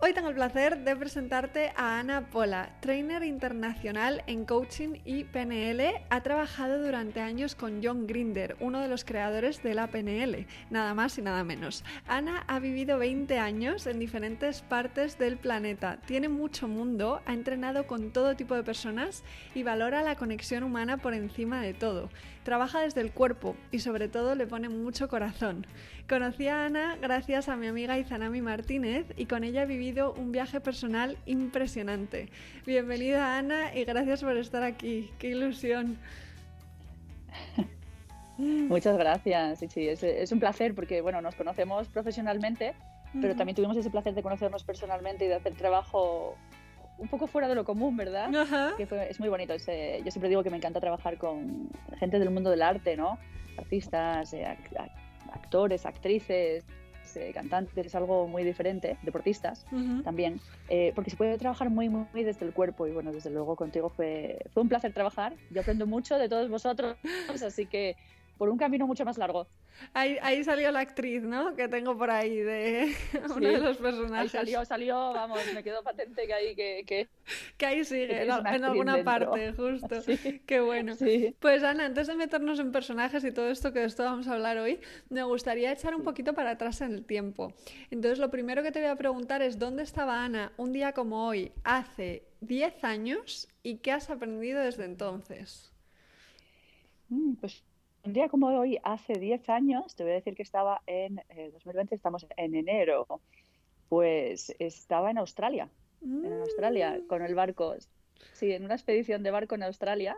Hoy tengo el placer de presentarte a Ana Pola, trainer internacional en coaching y PNL. Ha trabajado durante años con John Grinder, uno de los creadores de la PNL, nada más y nada menos. Ana ha vivido 20 años en diferentes partes del planeta, tiene mucho mundo, ha entrenado con todo tipo de personas y valora la conexión humana por encima de todo. Trabaja desde el cuerpo y sobre todo le pone mucho corazón. Conocí a Ana gracias a mi amiga Izanami Martínez y con ella he vivido un viaje personal impresionante. Bienvenida Ana y gracias por estar aquí. ¡Qué ilusión! Muchas gracias. Sí, sí, es, un placer porque bueno, nos conocemos profesionalmente, pero también tuvimos ese placer de conocernos personalmente y de hacer trabajo un poco fuera de lo común, ¿verdad? Que es muy bonito. yo siempre digo que me encanta trabajar con gente del mundo del arte, ¿no? Artistas, eh, actores, actrices, eh, cantantes, es algo muy diferente, deportistas también, eh, porque se puede trabajar muy, muy, desde el cuerpo y bueno, desde luego contigo fue, fue un placer trabajar, yo aprendo mucho de todos vosotros, así que por un camino mucho más largo. Ahí, ahí salió la actriz, ¿no? Que tengo por ahí de uno de los personajes. Ahí salió, salió, vamos, me quedó patente que ahí que... Que, que ahí sigue, en, alguna parte, justo. Qué bueno. Pues Ana, antes de meternos en personajes y todo esto que de esto vamos a hablar hoy, me gustaría echar un poquito para atrás en el tiempo. Entonces, lo primero que te voy a preguntar es, ¿dónde estaba Ana un día como hoy, hace 10 años, y qué has aprendido desde entonces? Mm, pues un día como hoy, hace 10 años, te voy a decir que estaba en 2020, eh, estamos en enero, pues estaba en Australia, en Australia, mm. con el barco, sí, en una expedición de barco en Australia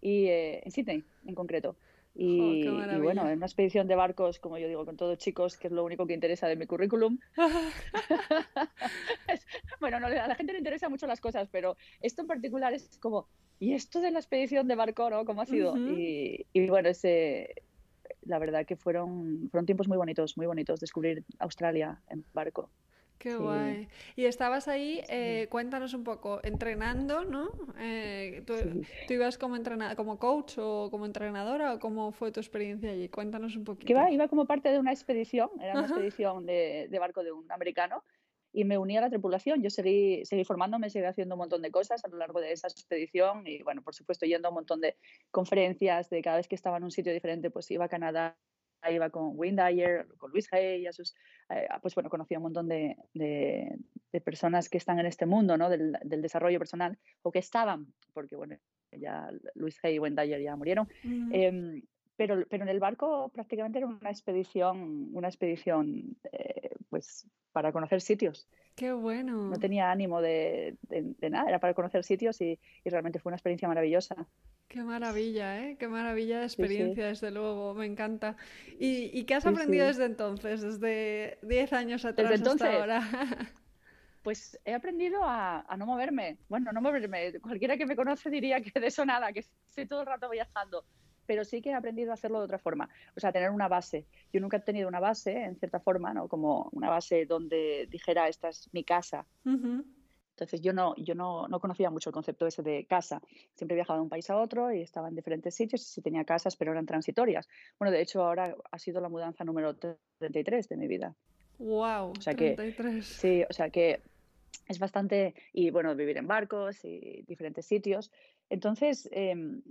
y eh, en Sydney en concreto. Y, bueno, en una expedición de barcos, como yo digo, con todos chicos, que es lo único que interesa de mi currículum. bueno, a la gente le interesa mucho las cosas, pero esto en particular es como, ¿y esto de la expedición de barco, no? ¿Cómo ha sido? y, bueno, ese, la verdad que fueron, fueron tiempos muy bonitos, muy bonitos, descubrir Australia en barco. Qué guay. Y estabas ahí, eh, cuéntanos un poco, entrenando, ¿no? Eh, ¿tú, ibas como, entrenada, como coach o como entrenadora o cómo fue tu experiencia allí? Cuéntanos un poquito. Iba, iba como parte de una expedición, era una expedición de, de, barco de un americano y me uní a la tripulación. Yo seguí, seguí formándome, seguí haciendo un montón de cosas a lo largo de esa expedición y, bueno, por supuesto, yendo a un montón de conferencias, de cada vez que estaba en un sitio diferente, pues iba a Canadá iba con Wayne Dyer, con Luis Hay, a sus, eh, pues bueno, conocí a un montón de, de, personas que están en este mundo ¿no? del, del, desarrollo personal o que estaban, porque bueno, ya Luis Hay y Wayne Dyer ya murieron. Em, pero, pero en el barco prácticamente era una expedición, una expedición eh, pues para conocer sitios. Qué bueno. No tenía ánimo de, de, nada, era para conocer sitios y, y realmente fue una experiencia maravillosa. Qué maravilla, ¿eh? Qué maravilla de experiencia, desde luego, me encanta. ¿Y, qué has aprendido desde entonces, desde 10 años atrás desde entonces, hasta ahora? Pues he aprendido a, no moverme. Bueno, no moverme. Cualquiera que me conoce diría que de eso nada, que estoy todo el rato viajando. Pero sí que he aprendido a hacerlo de otra forma. O sea, tener una base. Yo nunca he tenido una base, en cierta forma, ¿no? Como una base donde dijera, esta es mi casa. Entonces yo no, yo no, no, conocía mucho el concepto ese de casa. Siempre viajaba de un país a otro y estaba en diferentes sitios y sí tenía casas, pero eran transitorias. Bueno, de hecho ahora ha sido la mudanza número 33 de mi vida. ¡Wow! O sea 33. Que, sí, o sea que es bastante... Y bueno, vivir en barcos y diferentes sitios. Entonces, em,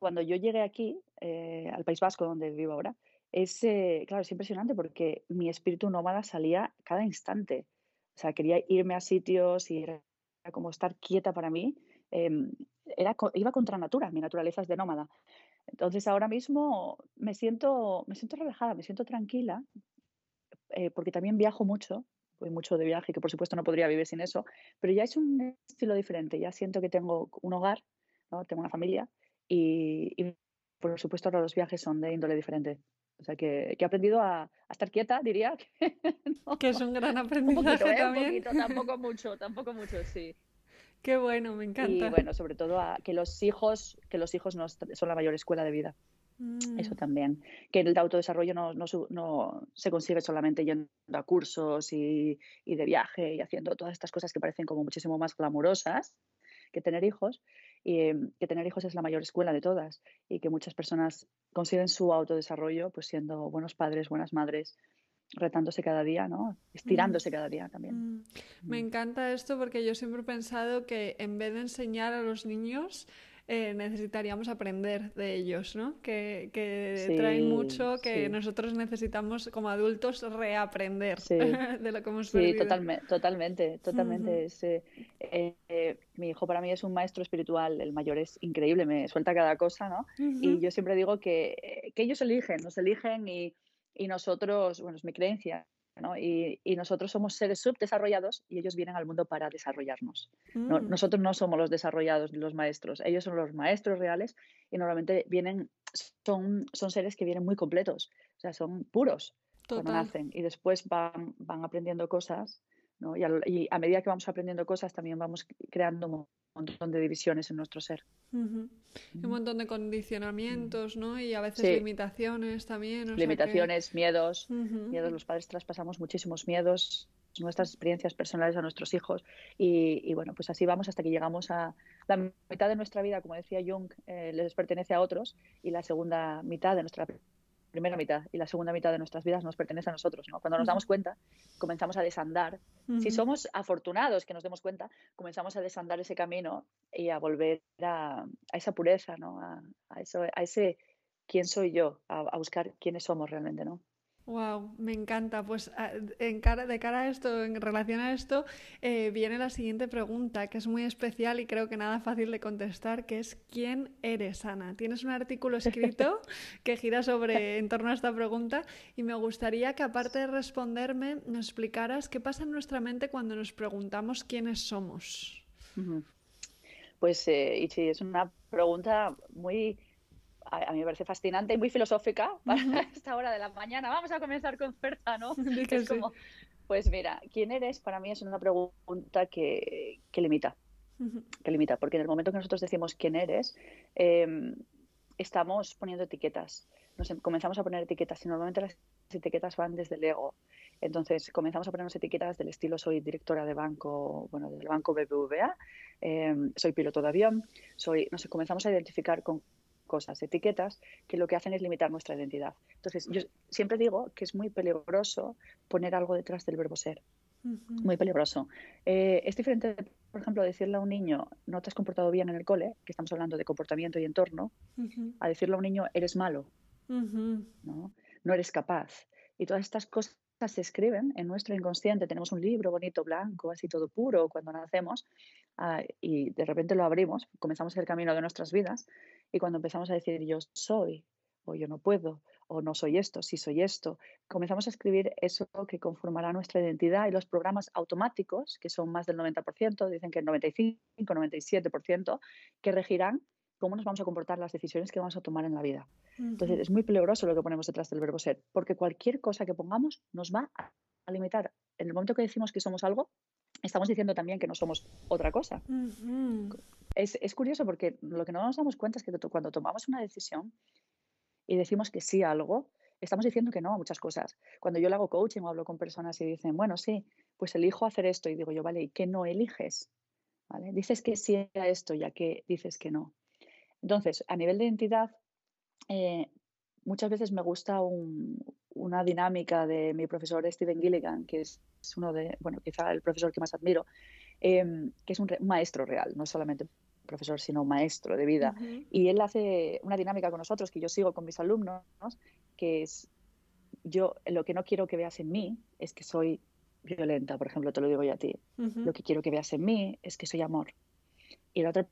cuando yo llegué aquí, eh, al País Vasco, donde vivo ahora, es, eh, claro, es impresionante porque mi espíritu nómada salía cada instante. O sea, quería irme a sitios y era como estar quieta para mí. Em, era, iba contra natura, mi naturaleza es de nómada. Entonces ahora mismo me siento, me siento relajada, me siento tranquila, eh, porque también viajo mucho, voy mucho de viaje, que por supuesto no podría vivir sin eso, pero ya es un estilo diferente, ya siento que tengo un hogar, ¿no? tengo una familia y, y por supuesto ahora los viajes son de índole diferente. O sea, que, he aprendido a, estar quieta, diría. Que, es un gran aprendizaje ¿eh? también. Un poquito, tampoco mucho, tampoco mucho, sí. Qué bueno, me encanta. Y bueno, sobre todo a, que los hijos, que los hijos no son la mayor escuela de vida. Eso mm. también. Que el autodesarrollo no, no, no, se consigue solamente yendo a cursos y, y, de viaje y haciendo todas estas cosas que parecen como muchísimo más glamurosas que tener hijos. Y em, que tener hijos es la mayor escuela de todas. Y que muchas personas consiguen su autodesarrollo pues siendo buenos padres, buenas madres, retándose cada día, ¿no? Mm. Estirándose cada día también. Mm. Me encanta esto porque yo siempre he pensado que en vez de enseñar a los niños eh, necesitaríamos aprender de ellos, ¿no? Que, traen mucho, que nosotros necesitamos como adultos reaprender de lo que hemos sí, Sí, totalmente, totalmente, totalmente. Eh, eh, mi hijo para mí es un maestro espiritual, el mayor es increíble, me suelta cada cosa, ¿no? Y yo siempre digo que, que ellos eligen, nos eligen y, y nosotros, bueno, es mi creencia, y, nosotros somos seres subdesarrollados y ellos vienen al mundo para desarrollarnos. Mm. nosotros no somos los desarrollados ni los maestros, ellos son los maestros reales y normalmente vienen, son, son seres que vienen muy completos, o sea, son puros cuando nacen y después van, van aprendiendo cosas y, y, a medida que vamos aprendiendo cosas también vamos creando montón de divisiones en nuestro ser. Un montón de condicionamientos, ¿no? Y a veces limitaciones también. limitaciones, miedos, miedos. Los padres traspasamos muchísimos miedos, nuestras experiencias personales a nuestros hijos. Y, bueno, pues así vamos hasta que llegamos a la mitad de nuestra vida, como decía Jung, eh, les pertenece a otros y la segunda mitad de nuestra primera mitad y la segunda mitad de nuestras vidas nos pertenece a nosotros. ¿no? Cuando nos damos cuenta, comenzamos a desandar. Si somos afortunados que nos demos cuenta, comenzamos a desandar ese camino y a volver a, esa pureza, ¿no? a, eso, a ese quién soy yo, a, a buscar quiénes somos realmente. ¿no? Wow, me encanta. Pues ah, en cara, de cara a esto, en relación a esto, eh, viene la siguiente pregunta, que es muy especial y creo que nada fácil de contestar, que es ¿quién eres, Ana? Tienes un artículo escrito que gira sobre en torno a esta pregunta y me gustaría que aparte de responderme, nos explicaras qué pasa en nuestra mente cuando nos preguntamos quiénes somos. Pues, eh, Ichi, es una pregunta muy a, mí me parece fascinante y muy filosófica para esta hora de la mañana. Vamos a comenzar con fuerza, ¿no? pues mira, ¿quién eres? Para mí es una pregunta que, limita, que limita, porque en el momento que nosotros decimos quién eres, em, estamos poniendo etiquetas. Nos em, comenzamos a poner etiquetas y normalmente las etiquetas van desde el ego. Entonces comenzamos a ponernos etiquetas del estilo soy directora de banco, bueno, del banco BBVA, em, soy piloto de avión, soy, no sé, comenzamos a identificar con cosas, etiquetas, que lo que hacen es limitar nuestra identidad. Entonces, yo siempre digo que es muy peligroso poner algo detrás del verbo ser. Muy peligroso. Eh, es diferente, por ejemplo, decirle a un niño, no te has comportado bien en el cole, que estamos hablando de comportamiento y entorno, a decirle a un niño, eres malo, ¿no? no eres capaz. Y todas estas cosas se escriben en nuestro inconsciente. Tenemos un libro bonito, blanco, así todo puro cuando nacemos ah, y de repente lo abrimos, comenzamos el camino de nuestras vidas y cuando empezamos a decir yo soy o yo no puedo o no soy esto, sí soy esto, comenzamos a escribir eso que conformará nuestra identidad y los programas automáticos, que son más del 90%, dicen que el 95, 97%, que regirán cómo nos vamos a comportar, las decisiones que vamos a tomar en la vida. Entonces, es muy peligroso lo que ponemos detrás del verbo ser, porque cualquier cosa que pongamos nos va a limitar. En el momento que decimos que somos algo, estamos diciendo también que no somos otra cosa. es, es, curioso porque lo que no nos damos cuenta es que cuando tomamos una decisión y decimos que sí a algo, estamos diciendo que no a muchas cosas. Cuando yo le hago coaching o hablo con personas y dicen, bueno, sí, pues elijo hacer esto y digo yo, vale, ¿y qué no eliges? ¿Vale? Dices que sí a esto, ya que dices que no. Entonces, a nivel de identidad, eh, muchas veces me gusta una dinámica de mi profesor Steven Gilligan, que es uno de, bueno, quizá el profesor que más admiro, em, que es un, maestro real, no solamente profesor, sino maestro de vida. Y él hace una dinámica con nosotros que yo sigo con mis alumnos, que es, yo lo que no quiero que veas en mí es que soy violenta, por ejemplo, te lo digo yo a ti. Lo que quiero que veas en mí es que soy amor. Y la otra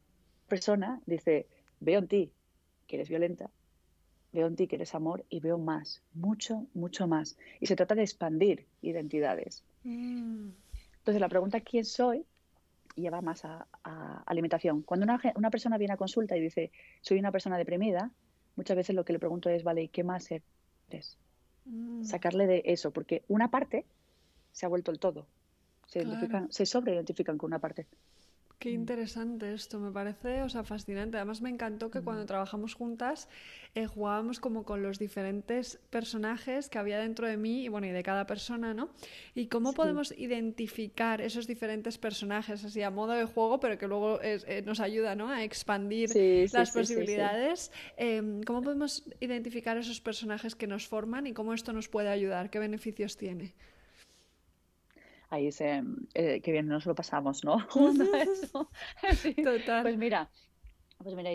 persona dice, veo en ti que eres violenta, veo en ti que eres amor y veo más, mucho, mucho más. Y se trata de expandir identidades. Mm. Entonces la pregunta ¿quién soy? lleva más a, alimentación. Cuando una, persona viene a consulta y dice soy una persona deprimida, muchas veces lo que le pregunto es, vale, ¿y qué más eres? Mm. Sacarle de eso, porque una parte se ha vuelto el todo. Se, se sobreidentifican con una parte. Qué mm. interesante esto, me parece, o sea, fascinante. Además me encantó que cuando mm. trabajamos juntas eh, jugábamos como con los diferentes personajes que había dentro de mí y bueno, y de cada persona, ¿no? Y cómo podemos identificar esos diferentes personajes así a modo de juego, pero que luego eh, nos ayuda, ¿no? A expandir las posibilidades. Em, ¿Cómo podemos identificar esos personajes que nos forman y cómo esto nos puede ayudar? ¿Qué beneficios tiene? Ahí se, eh, que bien nos lo pasamos, ¿no? Total. Pues mira, pues mira,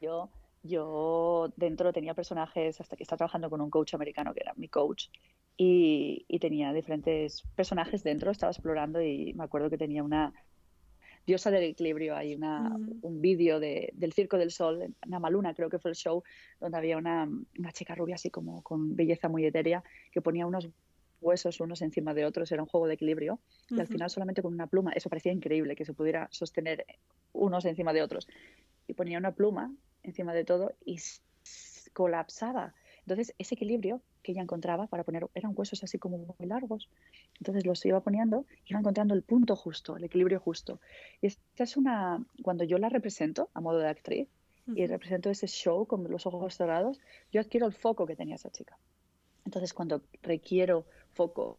yo, yo dentro tenía personajes, hasta que estaba trabajando con un coach americano que era mi coach, y, y tenía diferentes personajes dentro, estaba explorando y me acuerdo que tenía una diosa del equilibrio, hay una, mm. un vídeo de, del Circo del Sol, en Namaluna creo que fue el show, donde había una, una chica rubia así como con belleza muy etérea que ponía unos huesos unos encima de otros, era un juego de equilibrio, y al final solamente con una pluma, eso parecía increíble, que se pudiera sostener unos encima de otros. Y ponía una pluma encima de todo y colapsaba. Entonces, ese equilibrio que ella encontraba para poner, eran huesos así como muy largos, entonces los iba poniendo, iba encontrando el punto justo, el equilibrio justo. Y esta es una, cuando yo la represento a modo de actriz, y represento ese show con los ojos cerrados, yo adquiero el foco que tenía esa chica. Entonces, cuando requiero foco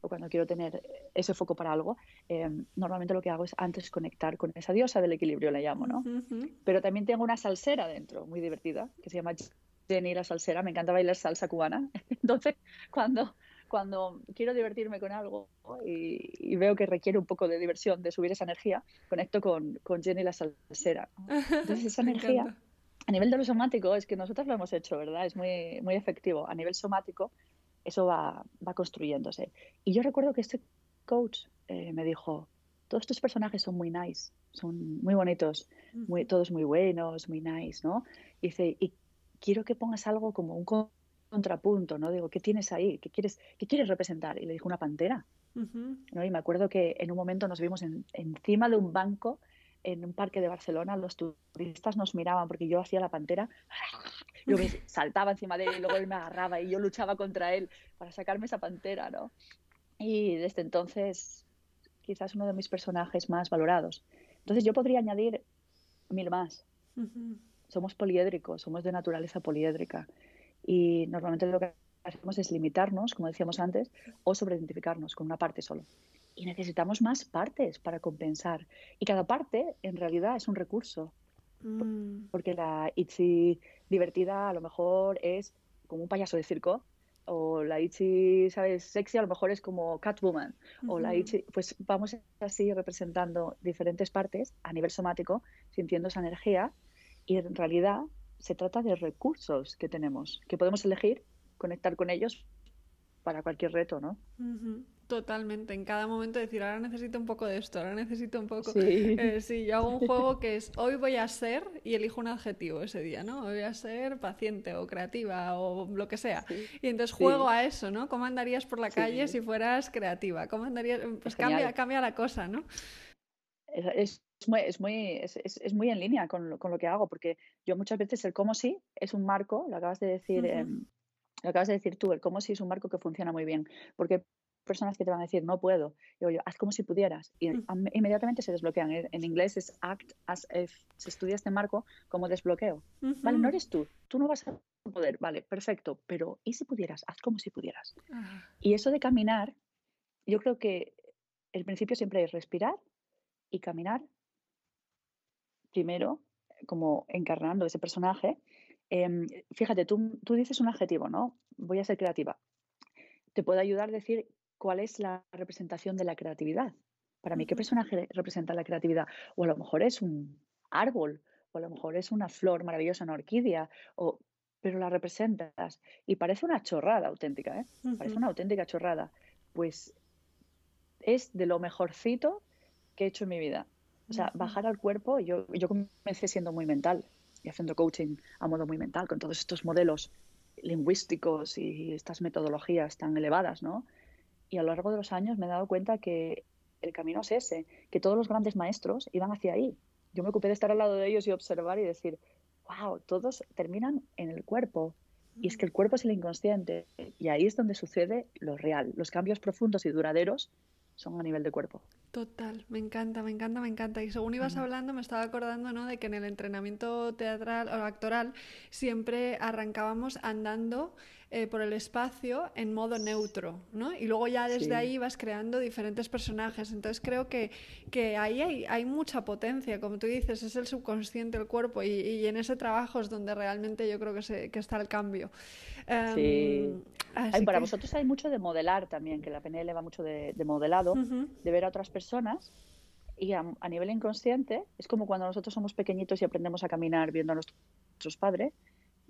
o cuando quiero tener ese foco para algo, em, normalmente lo que hago es antes conectar con esa diosa del equilibrio, la llamo, ¿no? Pero también tengo una salsera dentro, muy divertida, que se llama Jenny la salsera. Me encanta bailar salsa cubana. Entonces, cuando, cuando quiero divertirme con algo y, veo que requiere un poco de diversión, de subir esa energía, conecto con, con Jenny la salsera. Entonces, esa energía a nivel de lo somático, es que nosotros lo hemos hecho, ¿verdad? Es muy, muy efectivo. A nivel somático, eso va, va construyéndose. Y yo recuerdo que este coach eh, me dijo, todos estos personajes son muy nice, son muy bonitos, muy, todos muy buenos, muy nice, ¿no? Y dice, y quiero que pongas algo como un contrapunto, ¿no? Digo, ¿qué tienes ahí? ¿Qué quieres, qué quieres representar? Y le dijo, una pantera. ¿no? Y me acuerdo que en un momento nos vimos encima de un banco en un parque de Barcelona, los turistas nos miraban porque yo hacía la pantera, yo me saltaba encima de él y luego él me agarraba y yo luchaba contra él para sacarme esa pantera, ¿no? Y desde entonces, quizás uno de mis personajes más valorados. Entonces yo podría añadir mil más. Somos poliédricos, somos de naturaleza poliédrica y normalmente lo que hacemos es limitarnos, como decíamos antes, o sobreidentificarnos con una parte solo y necesitamos más partes para compensar. Y cada parte en realidad es un recurso. Mm. Porque la Itzy divertida a lo mejor es como un payaso de circo, o la Itzy, ¿sabes? Sexy a lo mejor es como Catwoman, o la Itzy, pues vamos así representando diferentes partes a nivel somático, sintiendo esa energía, y en realidad se trata de recursos que tenemos, que podemos elegir, conectar con ellos para cualquier reto, ¿no? Totalmente, en cada momento decir, ahora necesito un poco de esto, ahora necesito un poco... Sí, eh, sí yo hago un juego que es, hoy voy a ser, y elijo un adjetivo ese día, ¿no? Hoy voy a ser paciente o creativa o lo que sea. Y entonces juego a eso, ¿no? ¿Cómo andarías por la calle si fueras creativa? ¿Cómo andarías? Pues cambia, cambia la cosa, ¿no? Es, muy, es, muy, es, es, muy en línea con lo, con lo, que hago, porque yo muchas veces el cómo sí es un marco, lo acabas de decir... lo acabas de decir tú, el cómo sí es un marco que funciona muy bien, porque personas que te van a decir, no puedo. Digo yo, haz como si pudieras. Y mm. inmediatamente se desbloquean. En inglés es act as if. Se estudia este marco como desbloqueo. Vale, no eres tú. Tú no vas a poder. Vale, perfecto. Pero ¿y si pudieras? Haz como si pudieras. Ah. Y eso de caminar, yo creo que el principio siempre es respirar y caminar. Primero, como encarnando ese personaje. Em, fíjate, tú, tú dices un adjetivo, ¿no? Voy a ser creativa te puede ayudar a decir cuál es la representación de la creatividad. Para mí, ¿qué personaje representa la creatividad? O a lo mejor es un árbol, o a lo mejor es una flor maravillosa, una orquídea, o, pero la representas. Y parece una chorrada auténtica, ¿eh? Parece una auténtica chorrada. Pues es de lo mejorcito que he hecho en mi vida. O sea, bajar al cuerpo, yo, yo comencé siendo muy mental haciendo coaching a modo muy mental, con todos estos modelos lingüísticos y estas metodologías tan elevadas, ¿no? Y a lo largo de los años me he dado cuenta que el camino es ese, que todos los grandes maestros iban hacia ahí. Yo me ocupé de estar al lado de ellos y observar y decir, wow, todos terminan en el cuerpo. Y es que el cuerpo es el inconsciente. Y ahí es donde sucede lo real. Los cambios profundos y duraderos son a nivel de cuerpo. Total, me encanta, me encanta, me encanta. Y según ibas hablando, me estaba acordando, ¿no? De que en el entrenamiento teatral o actoral siempre arrancábamos andando eh, por el espacio en modo neutro, ¿no? Y luego ya desde ahí vas creando diferentes personajes. Entonces creo que, que ahí hay, hay, mucha potencia, como tú dices, es el subconsciente, el cuerpo, y, en ese trabajo es donde realmente yo creo que, se, que está el cambio. sí. Em, para vosotros hay mucho de modelar también, que la PNL va mucho de, modelado, de ver a otras personas y a, a, nivel inconsciente es como cuando nosotros somos pequeñitos y aprendemos a caminar viendo a nuestros padres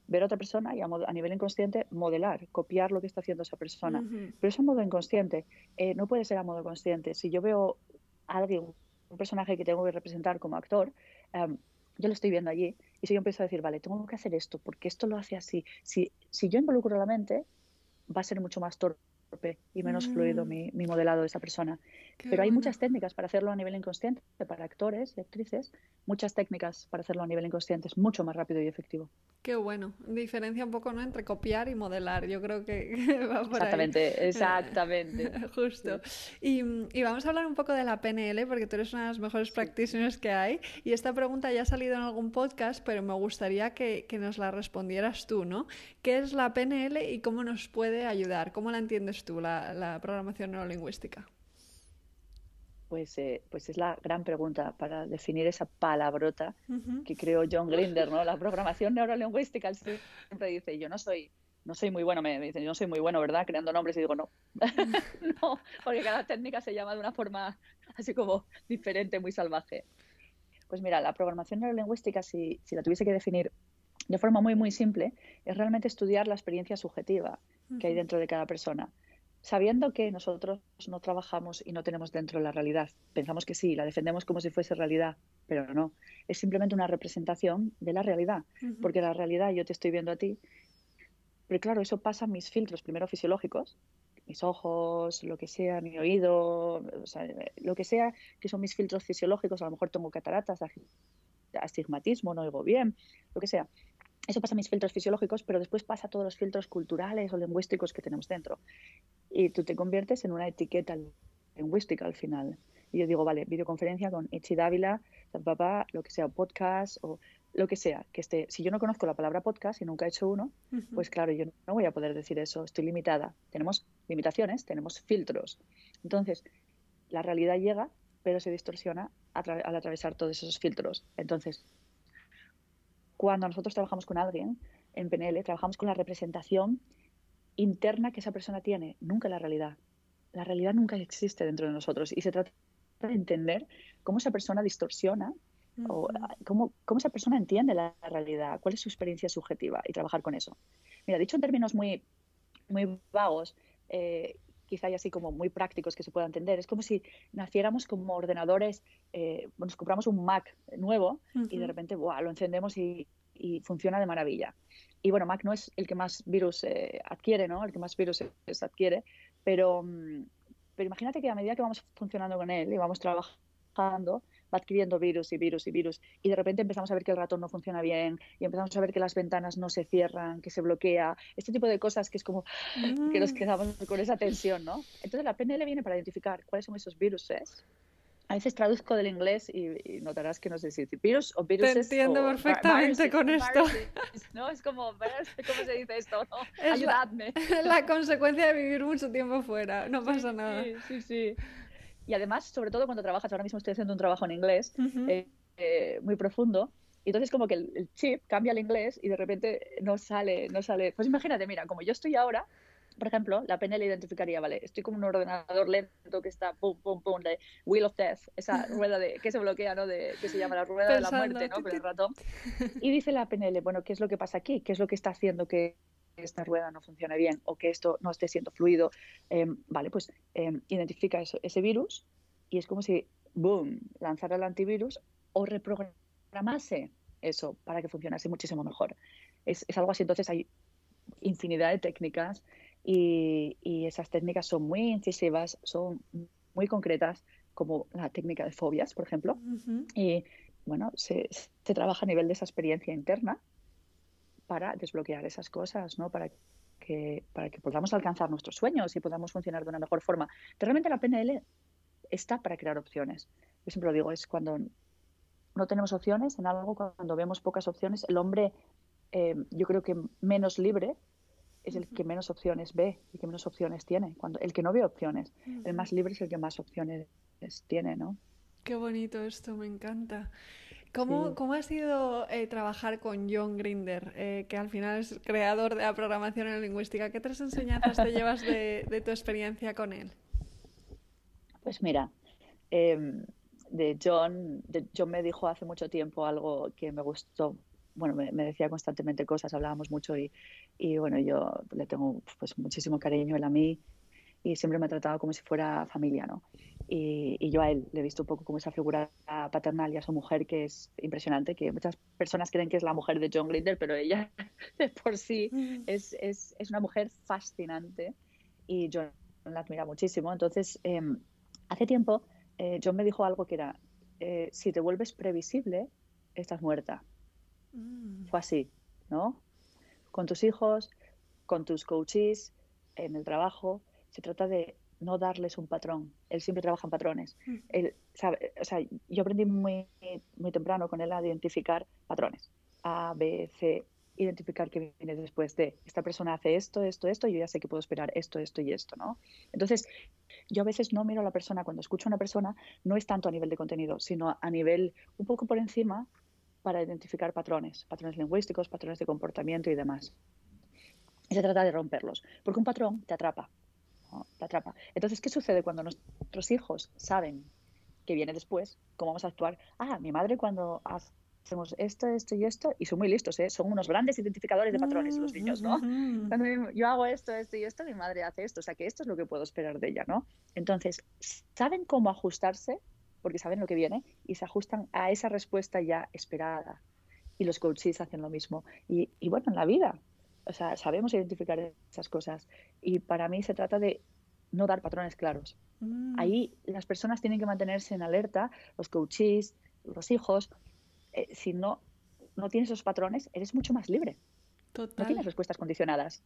ver a otra persona y a, nivel inconsciente modelar, copiar lo que está haciendo esa persona. Pero eso a modo inconsciente. Eh, no puede ser a modo consciente. Si yo veo a alguien, un personaje que tengo que representar como actor, em, yo lo estoy viendo allí y si yo empiezo a decir, vale, tengo que hacer esto porque esto lo hace así. Si, si yo involucro la mente, va a ser mucho más torpe y menos fluido mm. mi, mi, modelado de esa persona. Pero hay muchas técnicas para hacerlo a nivel inconsciente, para actores y actrices, muchas técnicas para hacerlo a nivel inconsciente, es mucho más rápido y efectivo. Qué bueno, diferencia un poco ¿no? entre copiar y modelar, yo creo que va por exactamente, ahí. Exactamente, Justo. Y, y, vamos a hablar un poco de la PNL, porque tú eres una de las mejores practitioners que hay, y esta pregunta ya ha salido en algún podcast, pero me gustaría que, que nos la respondieras tú, ¿no? ¿Qué es la PNL y cómo nos puede ayudar? ¿Cómo la entiendes tú, la, la programación neurolingüística? Pues, eh, pues es la gran pregunta para definir esa palabrota que creó John Grinder, ¿no? La programación neurolingüística siempre dice, yo no soy, no soy muy bueno, me dicen, yo no soy muy bueno, ¿verdad? Creando nombres y digo, no, no, porque cada técnica se llama de una forma así como diferente, muy salvaje. Pues mira, la programación neurolingüística, si, si la tuviese que definir de forma muy, muy simple, es realmente estudiar la experiencia subjetiva que hay dentro de cada persona sabiendo que nosotros no trabajamos y no tenemos dentro la realidad. Pensamos que sí, la defendemos como si fuese realidad, pero no. Es simplemente una representación de la realidad, porque la realidad yo te estoy viendo a ti, pero claro, eso pasa a mis filtros, primero fisiológicos, mis ojos, lo que sea, mi oído, lo que sea, que son mis filtros fisiológicos, a lo mejor tengo cataratas, astigmatismo, no oigo bien, lo que sea. Eso pasa a mis filtros fisiológicos, pero después pasa a todos los filtros culturales o lingüísticos que tenemos dentro. Y tú te conviertes en una etiqueta lingüística al final. Y yo digo, vale, videoconferencia con Ichi Dávila, papá, lo que sea, podcast o lo que sea, que esté. Si yo no conozco la palabra podcast y nunca he hecho uno, pues claro, yo no voy a poder decir eso, estoy limitada. Tenemos limitaciones, tenemos filtros. Entonces, la realidad llega, pero se distorsiona al atravesar todos esos filtros. Entonces, cuando nosotros trabajamos con alguien en PNL, trabajamos con la representación interna que esa persona tiene, nunca la realidad. La realidad nunca existe dentro de nosotros y se trata de entender cómo esa persona distorsiona o cómo, cómo, esa persona entiende la realidad, cuál es su experiencia subjetiva y trabajar con eso. Mira, dicho en términos muy, muy vagos, eh, quizá y así como muy prácticos que se pueda entender, es como si naciéramos como ordenadores, eh, nos compramos un Mac nuevo y de repente lo encendemos y, funciona de maravilla. Y bueno, Mac no es el que más virus eh, adquiere, ¿no? El que más virus adquiere, pero, mm, pero imagínate que a medida que vamos funcionando con él y vamos trabajando, va adquiriendo virus y virus y virus. Y de repente empezamos a ver que el ratón no funciona bien y empezamos a ver que las ventanas no se cierran, que se bloquea. Este tipo de cosas que es como que nos mm. quedamos con esa tensión, ¿no? Entonces la PNL viene para identificar cuáles son esos virus. A veces traduzco del inglés y, notarás que no sé si virus o virus. Te entiendo perfectamente con esto. ¿no? Es como, ¿cómo se dice esto? Ayudadme. La, consecuencia de vivir mucho tiempo fuera, no pasa nada. Sí, sí, sí. Y además, sobre todo cuando trabajas, ahora mismo estoy haciendo un trabajo en inglés eh, eh, muy profundo, y entonces como que el, chip cambia al inglés y de repente no sale, no sale. Pues imagínate, mira, como yo estoy ahora, por ejemplo, la PNL identificaría, vale, estoy como un ordenador lento que está pum, pum, pum, de Wheel of Death, esa rueda de, que se bloquea, ¿no? De, que se llama la rueda de la muerte, ¿no? Con el ratón. Y dice la PNL, bueno, ¿qué es lo que pasa aquí? ¿Qué es lo que está haciendo que esta rueda no funcione bien o que esto no esté siendo fluido, em, vale, pues em, identifica ese virus y es como si, boom, lanzara el antivirus o reprogramase eso para que funcionase muchísimo mejor. Es, algo así, entonces hay infinidad de técnicas y, esas técnicas son muy incisivas, son muy concretas, como la técnica de fobias, por ejemplo. Y bueno, se, se, trabaja a nivel de esa experiencia interna para desbloquear esas cosas, ¿no? Para que, para que podamos alcanzar nuestros sueños y podamos funcionar de una mejor forma. Realmente la PNL está para crear opciones. Yo siempre lo digo, es cuando no tenemos opciones en algo, cuando vemos pocas opciones, el hombre, eh, yo creo que menos libre es el que menos opciones ve y que menos opciones tiene. Cuando el que no ve opciones, el más libre es el que más opciones tiene, ¿no? Qué bonito esto, me encanta. ¿Cómo, ¿Cómo, ha sido eh, trabajar con John Grinder, eh, que al final es creador de la programación en lingüística? ¿Qué tres enseñanzas te llevas de, de, tu experiencia con él? Pues mira, eh, de John, de John me dijo hace mucho tiempo algo que me gustó. Bueno, me, me decía constantemente cosas, hablábamos mucho y, y, bueno, yo le tengo pues muchísimo cariño él a mí y siempre me ha tratado como si fuera familia, ¿no? Y, y, yo a él le he visto un poco como esa figura paternal y a su mujer que es impresionante, que muchas personas creen que es la mujer de John Grinder, pero ella de por sí mm. es, es, es una mujer fascinante y yo la admira muchísimo. Entonces, eh, hace tiempo eh, John me dijo algo que era, eh, si te vuelves previsible, estás muerta. Mm. Fue así, ¿no? Con tus hijos, con tus coaches, en el trabajo, se trata de no darles un patrón. Él siempre trabaja en patrones. Mm. Él sabe, o sea, yo aprendí muy, muy temprano con él a identificar patrones. A, B, C, identificar qué viene después de esta persona hace esto, esto, esto, y yo ya sé que puedo esperar esto, esto y esto, ¿no? Entonces, yo a veces no miro a la persona, cuando escucho a una persona, no es tanto a nivel de contenido, sino a nivel un poco por encima para identificar patrones, patrones lingüísticos, patrones de comportamiento y demás. Y se trata de romperlos, porque un patrón te atrapa, te atrapa. Entonces, ¿qué sucede cuando nuestros hijos saben que viene después, cómo vamos a actuar? Ah, mi madre cuando hacemos esto, esto y esto, y son muy listos, ¿eh? son unos grandes identificadores de patrones los niños, ¿no? Cuando yo hago esto, esto y esto, mi madre hace esto, o sea que esto es lo que puedo esperar de ella, ¿no? Entonces, saben cómo ajustarse, porque saben lo que viene, y se ajustan a esa respuesta ya esperada. Y los coaches hacen lo mismo. Y, y bueno, en la vida, o sea, sabemos identificar esas cosas. Y para mí se trata de no dar patrones claros. Mm. Ahí las personas tienen que mantenerse en alerta, los coaches, los hijos, eh, si no, no tienes esos patrones, eres mucho más libre. Total. No tienes respuestas condicionadas.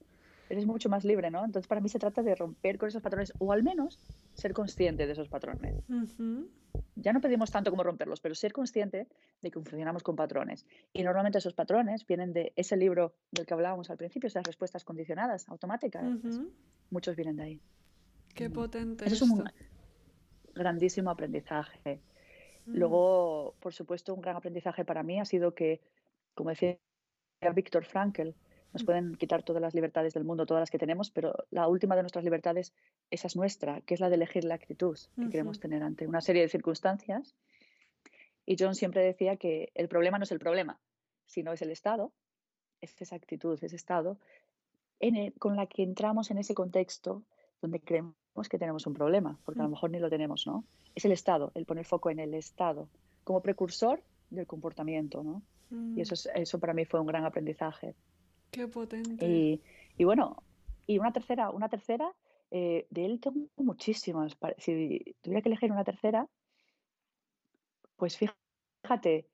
Eres mucho más libre, ¿no? Entonces, para mí se trata de romper con esos patrones o al menos ser consciente de esos patrones. Ya no pedimos tanto como romperlos, pero ser consciente de que funcionamos con patrones. Y normalmente esos patrones vienen de ese libro del que hablábamos al principio, esas respuestas condicionadas, automáticas. Muchos vienen de ahí. Qué potente. Eso es un grandísimo aprendizaje. Mm. Luego, por supuesto, un gran aprendizaje para mí ha sido que, como decía Víctor Frankl, nos pueden quitar todas las libertades del mundo, todas las que tenemos, pero la última de nuestras libertades, esa es nuestra, que es la de elegir la actitud que queremos tener ante una serie de circunstancias. Y John siempre decía que el problema no es el problema, sino es el estado, es esa actitud, ese estado con la que entramos en ese contexto donde creemos que tenemos un problema, porque a lo mejor ni lo tenemos, ¿no? Es el estado, el poner foco en el estado, como precursor del comportamiento, ¿no? Y mm. eso, eso para mí fue un gran aprendizaje. Qué potente. Y, bueno, y una tercera, una tercera, eh, de él tengo muchísimas. Si tuviera que elegir una tercera, pues fíjate,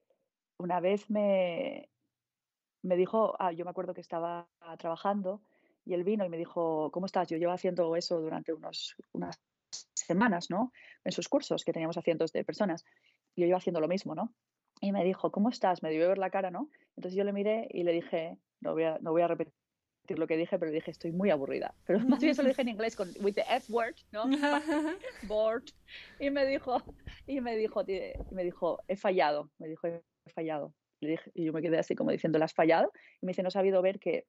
una vez me, me dijo, ah, yo me acuerdo que estaba trabajando y él vino y me dijo, ¿cómo estás? Yo llevo haciendo eso durante unos, unas semanas, ¿no? En sus cursos, que teníamos a cientos de personas. Yo iba haciendo lo mismo, ¿no? Y me dijo, ¿cómo estás? Me dio ver la cara, ¿no? Entonces yo le miré y le dije, no voy a, no voy a repetir lo que dije, pero dije, estoy muy aburrida. Pero más bien eso lo dije en inglés con with the F word, ¿no? Bored. Y me dijo, y me dijo, y me dijo, he fallado. Me dijo, he fallado. Le dije, y yo me quedé así como diciendo, ¿la has fallado? Y me dice, no has sabido ver que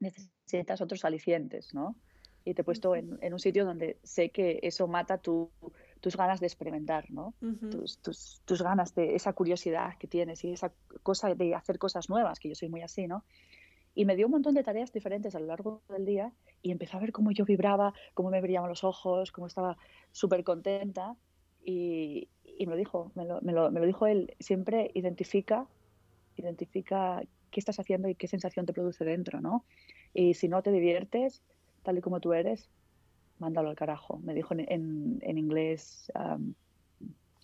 necesitas otros alicientes, ¿no? Y te he puesto en, un sitio donde sé que eso mata tu, tus ganas de experimentar, ¿no? tus, tus, tus, ganas de esa curiosidad que tienes y esa cosa de hacer cosas nuevas, que yo soy muy así, ¿no? Y me dio un montón de tareas diferentes a lo largo del día y empezó a ver cómo yo vibraba, cómo me brillaban los ojos, cómo estaba súper contenta. Y, y, me lo dijo, me lo, me, lo, me lo dijo él, siempre identifica, identifica qué estás haciendo y qué sensación te produce dentro, ¿no? Y si no te diviertes, tal y como tú eres, mándalo al carajo. Me dijo en, en, inglés,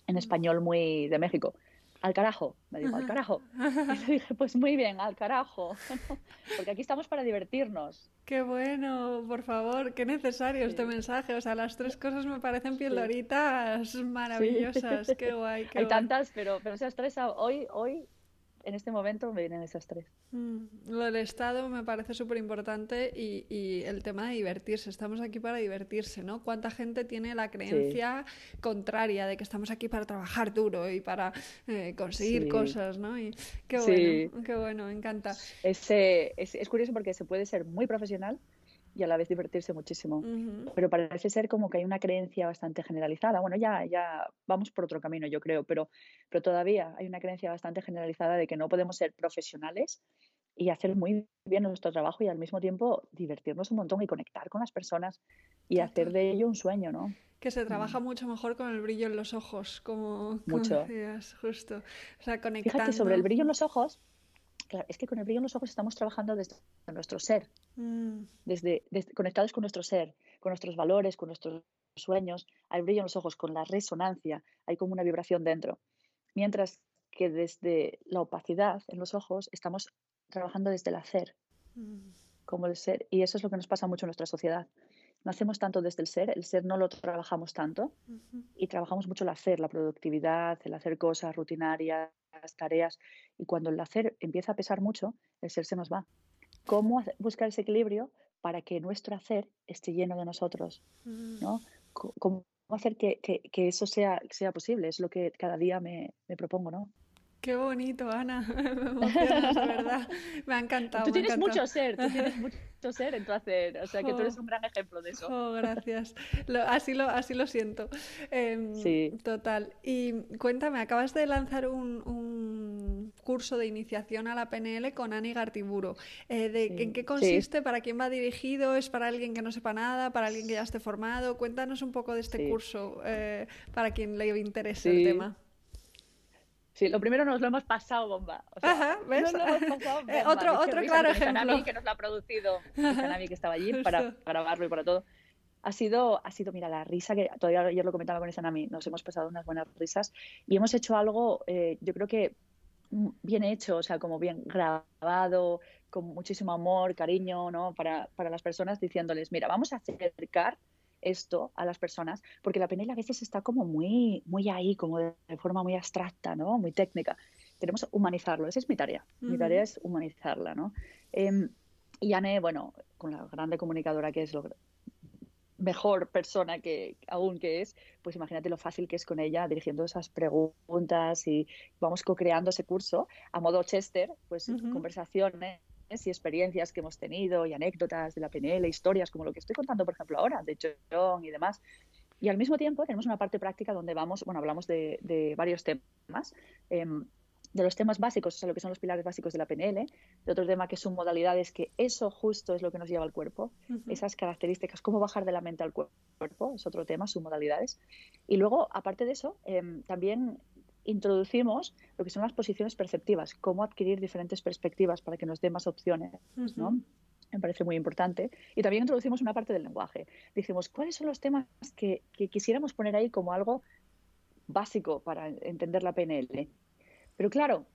en español muy de México. al carajo, me dijo, al carajo. Y le dije, pues muy bien, al carajo, porque aquí estamos para divertirnos. Qué bueno, por favor, qué necesario este mensaje. O sea, las tres cosas me parecen pildoritas maravillosas. Qué guay. Qué Hay tantas, pero, pero esas tres hoy, hoy en este momento me vienen esas tres. Mm, lo del Estado me parece súper importante y, el tema de divertirse. Estamos aquí para divertirse, ¿no? ¿Cuánta gente tiene la creencia contraria de que estamos aquí para trabajar duro y para eh, conseguir cosas, ¿no? Y qué bueno, qué bueno, me encanta. es, es curioso porque se puede ser muy profesional y a la vez divertirse muchísimo. Pero parece ser como que hay una creencia bastante generalizada. Bueno, ya, ya vamos por otro camino, yo creo, pero, pero todavía hay una creencia bastante generalizada de que no podemos ser profesionales y hacer muy bien nuestro trabajo y al mismo tiempo divertirnos un montón y conectar con las personas y hacer de ello un sueño, ¿no? Que se mm. trabaja mucho mejor con el brillo en los ojos, como, mucho. decías, justo. O sea, conectando. Fíjate, sobre el brillo en los ojos, Claro, es que con el brillo en los ojos estamos trabajando desde nuestro ser, mm. desde, conectados con nuestro ser, con nuestros valores, con nuestros sueños. Hay brillo en los ojos, con la resonancia, hay como una vibración dentro. Mientras que desde la opacidad en los ojos estamos trabajando desde el hacer, mm. como el ser. Y eso es lo que nos pasa mucho en nuestra sociedad. No hacemos tanto desde el ser, el ser no lo trabajamos tanto y trabajamos mucho el hacer, la productividad, el hacer cosas rutinarias, tareas. Y cuando el hacer empieza a pesar mucho, el ser se nos va. ¿Cómo buscar ese equilibrio para que nuestro hacer esté lleno de nosotros? Mm. ¿no? ¿Cómo hacer que, que, eso sea, sea posible? Es lo que cada día me, me propongo, ¿no? Qué bonito, Ana. Me verdad. Me ha encantado. Tú tienes mucho ser, tú tienes mucho ser en tu hacer. O sea, que tú eres un gran ejemplo de eso. Oh, gracias. así, lo, así lo siento. Em, sí. Total. Y cuéntame, acabas de lanzar un, un, curso de iniciación a la PNL con Ani Gartiburo. Eh, de, ¿En qué consiste? ¿Para quién va dirigido? ¿Es para alguien que no sepa nada? ¿Para alguien que ya esté formado? Cuéntanos un poco de este curso eh, para quien le interese el tema. Sí, lo primero nos lo hemos pasado bomba. Ajá, ¿ves? lo hemos pasado eh, otro otro claro ejemplo. que nos lo ha producido, el que estaba allí para grabarlo y para todo. Ha sido, ha sido, mira, la risa que todavía ayer lo comentaba con Sanami, nos hemos pasado unas buenas risas y hemos hecho algo, eh, yo creo que bien hecho, o sea, como bien grabado, con muchísimo amor, cariño, ¿no? Para, para las personas diciéndoles, mira, vamos a acercar esto a las personas, porque la PNL a veces está como muy, muy ahí, como de, forma muy abstracta, ¿no? Muy técnica. Tenemos que humanizarlo, esa es mi tarea. Mi tarea es humanizarla, ¿no? Eh, y Anne, bueno, con la grande comunicadora que es lo mejor persona que aún que es, pues imagínate lo fácil que es con ella dirigiendo esas preguntas y vamos co-creando ese curso a modo Chester, pues conversaciones y experiencias que hemos tenido y anécdotas de la PNL, historias como lo que estoy contando, por ejemplo, ahora, de John y demás. Y al mismo tiempo tenemos una parte práctica donde vamos, bueno, hablamos de, varios temas, em, de los temas básicos, o sea, lo que son los pilares básicos de la PNL, de otro tema que son modalidades, que eso justo es lo que nos lleva al cuerpo, esas características, cómo bajar de la mente al cuerpo, es otro tema, sus modalidades. Y luego, aparte de eso, em, también introducimos lo que son las posiciones perceptivas, cómo adquirir diferentes perspectivas para que nos dé más opciones, ¿no? Me parece muy importante. Y también introducimos una parte del lenguaje. Dijimos, ¿cuáles son los temas que, que quisiéramos poner ahí como algo básico para entender la PNL? Pero claro,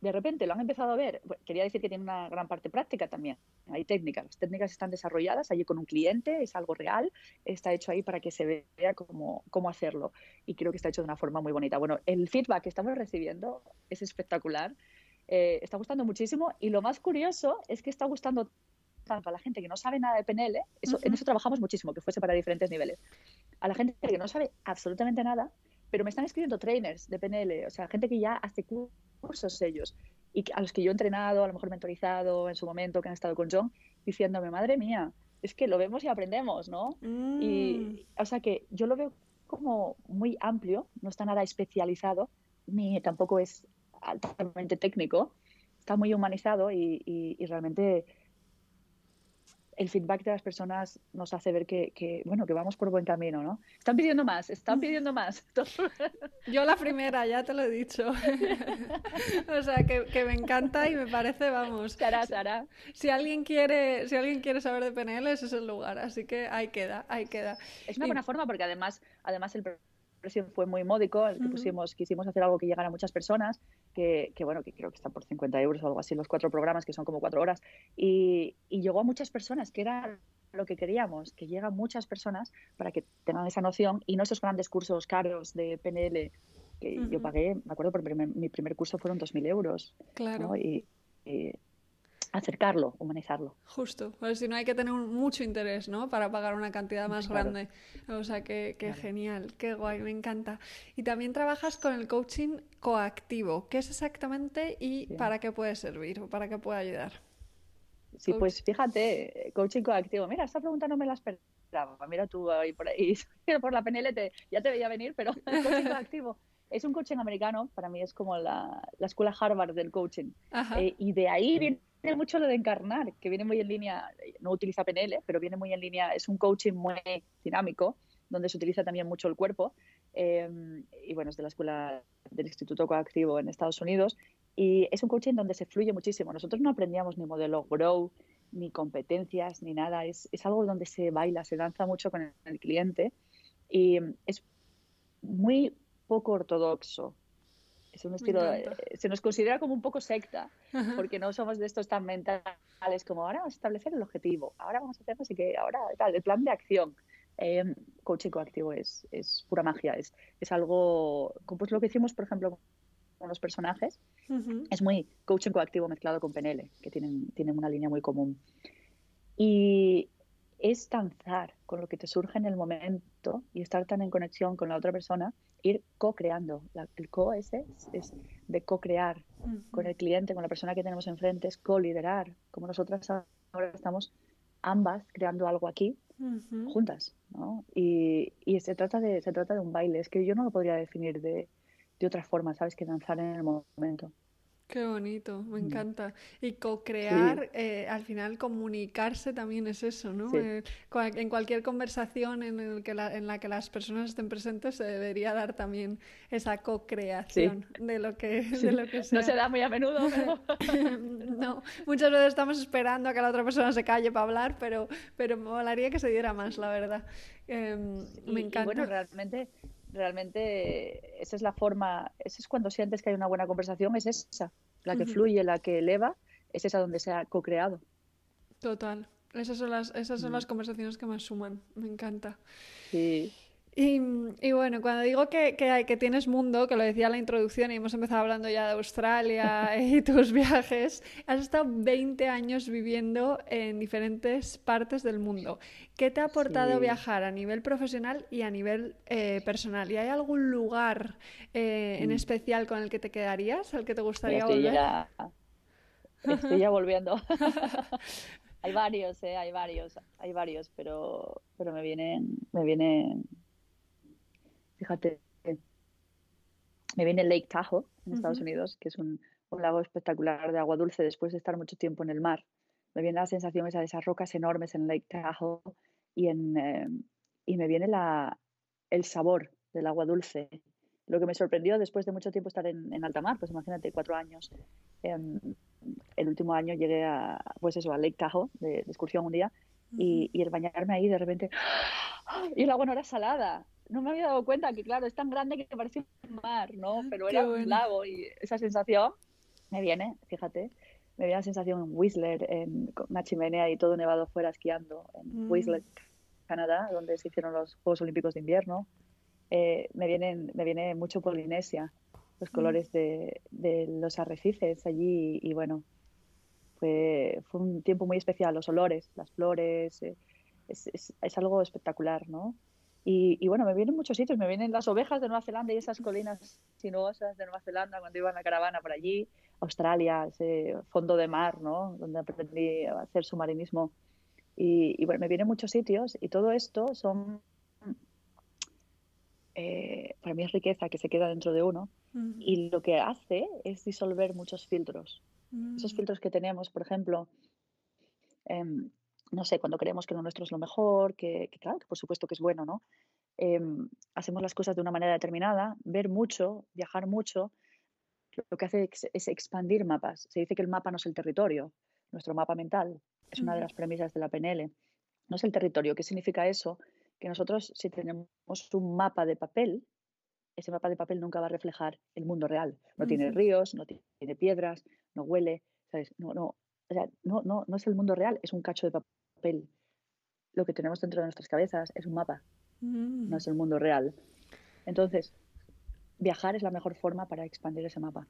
de repente lo han empezado a ver. quería decir que tiene una gran parte práctica también. Hay técnicas, las técnicas están desarrolladas allí con un cliente, es algo real, está hecho ahí para que se vea cómo, cómo hacerlo. Y creo que está hecho de una forma muy bonita. Bueno, el feedback que estamos recibiendo es espectacular, eh, está gustando muchísimo y lo más curioso es que está gustando tanto a la gente que no sabe nada de PNL, eso, en eso trabajamos muchísimo, que fuese para diferentes niveles, a la gente que no sabe absolutamente nada, pero me están escribiendo trainers de PNL, o sea, gente que ya hace cursos ellos y a los que yo he entrenado, a lo mejor mentorizado en su momento, que han estado con John, diciéndome, madre mía, es que lo vemos y aprendemos, ¿no? Y, mm. o sea, que yo lo veo como muy amplio, no está nada especializado, ni tampoco es altamente técnico, está muy humanizado y realmente el feedback de las personas nos hace ver que, bueno, que vamos por buen camino, ¿no? Están pidiendo más, están pidiendo más. Yo la primera, ya te lo he dicho. o sea, que, me encanta y me parece, vamos. Sara, Sara. Si alguien quiere, si alguien quiere saber de PNL, ese es el lugar, así que ahí queda, ahí queda. Es una buena forma porque además, además el precio fue muy módico, el que pusimos, quisimos hacer algo que llegara a muchas personas, que, que, bueno, que creo que está por 50 euros o algo así, los cuatro programas que son como cuatro horas, y, y llegó a muchas personas, que era lo que queríamos, que lleguen muchas personas para que tengan esa noción y no esos grandes cursos caros de PNL que yo pagué, me acuerdo, por mi primer curso fueron 2.000 euros. Claro. Y, acercarlo, humanizarlo. Justo, pues si no hay que tener mucho interés, ¿no? Para pagar una cantidad más grande. O sea, que, genial, qué guay, me encanta. Y también trabajas con el coaching coactivo. ¿Qué es exactamente y para qué puede servir o para qué puede ayudar? Sí, pues fíjate, coaching coactivo. Mira, esta pregunta no me la esperaba. Mira tú ahí por ahí, por la PNL ya te veía venir, pero el coaching coactivo es un coaching americano, para mí es como la, la escuela Harvard del coaching. Eh, y de ahí viene mucho lo de encarnar, que viene muy en línea, no utiliza PNL, pero viene muy en línea, es un coaching muy dinámico, donde se utiliza también mucho el cuerpo. Em, y bueno, es de la escuela del Instituto Coactivo en Estados Unidos. Y es un coaching donde se fluye muchísimo. Nosotros no aprendíamos ni modelo Grow, ni competencias, ni nada. Es, es algo donde se baila, se danza mucho con el cliente. Y es muy poco ortodoxo. Es un estilo, eh, se nos considera como un poco secta, porque no somos de estos tan mentales como ahora vamos a establecer el objetivo, ahora vamos a hacer así que, ahora tal, el plan de acción. Eh, coaching coactivo es, es pura magia, es, es algo, pues lo que hicimos, por ejemplo, con los personajes, es muy coaching coactivo mezclado con PNL, que tienen, tienen una línea muy común. Y es danzar con lo que te surge en el momento y estar tan en conexión con la otra persona ir co-creando. El co ese es, de co-crear con el cliente, con la persona que tenemos enfrente, es co-liderar, como nosotras ahora estamos ambas creando algo aquí juntas, ¿no? Y, y, se, trata de, se trata de un baile, es que yo no lo podría definir de, de otra forma, ¿sabes? Que danzar en el momento. Qué bonito, me mm. encanta. Y co-crear, eh, al final comunicarse también es eso, ¿no? Eh, en cualquier conversación en, el que la, en la que las personas estén presentes se debería dar también esa co-creación de, lo que, de lo que sea. No se da muy a menudo, no, muchas veces estamos esperando a que la otra persona se calle para hablar, pero, pero me molaría que se diera más, la verdad. Em, me encanta. bueno, realmente realmente esa es la forma, esa es cuando sientes que hay una buena conversación, es esa, la que fluye, la que eleva, es esa donde se ha co-creado. Total, esas son las, esas son las conversaciones que más suman, me encanta. Sí. Y, bueno, cuando digo que, que, que, tienes mundo, que lo decía en la introducción y hemos empezado hablando ya de Australia y tus viajes, has estado 20 años viviendo en diferentes partes del mundo. ¿Qué te ha aportado viajar a nivel profesional y a nivel eh, personal? ¿Y hay algún lugar eh, en mm. especial con el que te quedarías, al que te gustaría volver? estoy ya volviendo. hay varios, eh, hay varios, hay varios, pero, pero me vienen, me vienen Fíjate, me viene Lake Tahoe en Estados Unidos, que es un, lago espectacular de agua dulce después de estar mucho tiempo en el mar. Me viene la sensación esa de esas rocas enormes en Lake Tahoe y, en, eh, y me viene la, el sabor del agua dulce. Lo que me sorprendió después de mucho tiempo estar en, alta mar, pues imagínate, cuatro años. Em, el último año llegué a, pues eso, a Lake Tahoe de, excursión un día y, y, el bañarme ahí de repente, ¡ah! y el agua no era salada no me había dado cuenta que, claro, es tan grande que parece un mar, ¿no? Pero era un lago y esa sensación me viene, fíjate, me viene la sensación en Whistler, en una chimenea y todo nevado fuera esquiando, en mm. Whistler, Canadá, donde se hicieron los Juegos Olímpicos de Invierno. Eh, me, vienen, me viene mucho Polinesia, los mm. colores de, de, los arrecifes allí y, bueno, fue, fue, un tiempo muy especial, los olores, las flores, eh, es, es, es, algo espectacular, ¿no? Y, bueno, me vienen muchos sitios, me vienen las ovejas de Nueva Zelanda y esas colinas sinuosas de Nueva Zelanda cuando iba en la caravana por allí, Australia, ese fondo de mar, ¿no? Donde aprendí a hacer submarinismo. Y, bueno, me vienen muchos sitios y todo esto son, eh, para mí es riqueza que se queda dentro de uno y lo que hace es disolver muchos filtros. Esos mm. filtros que tenemos, por ejemplo, em, no sé, cuando creemos que lo nuestro es lo mejor, que, claro, que por supuesto que es bueno, ¿no? Em, hacemos las cosas de una manera determinada, ver mucho, viajar mucho, lo que hace es, expandir mapas. Se dice que el mapa no es el territorio, nuestro mapa mental es una de las premisas de la PNL. No es el territorio. ¿Qué significa eso? Que nosotros, si tenemos un mapa de papel, ese mapa de papel nunca va a reflejar el mundo real. No tiene ríos, no tiene piedras, no huele, ¿sabes? No, no, o sea, no, no, no es el mundo real, es un cacho de papel. Lo que tenemos dentro de nuestras cabezas es un mapa, no es Mm. el mundo real. Entonces, viajar es la mejor forma para expandir ese mapa.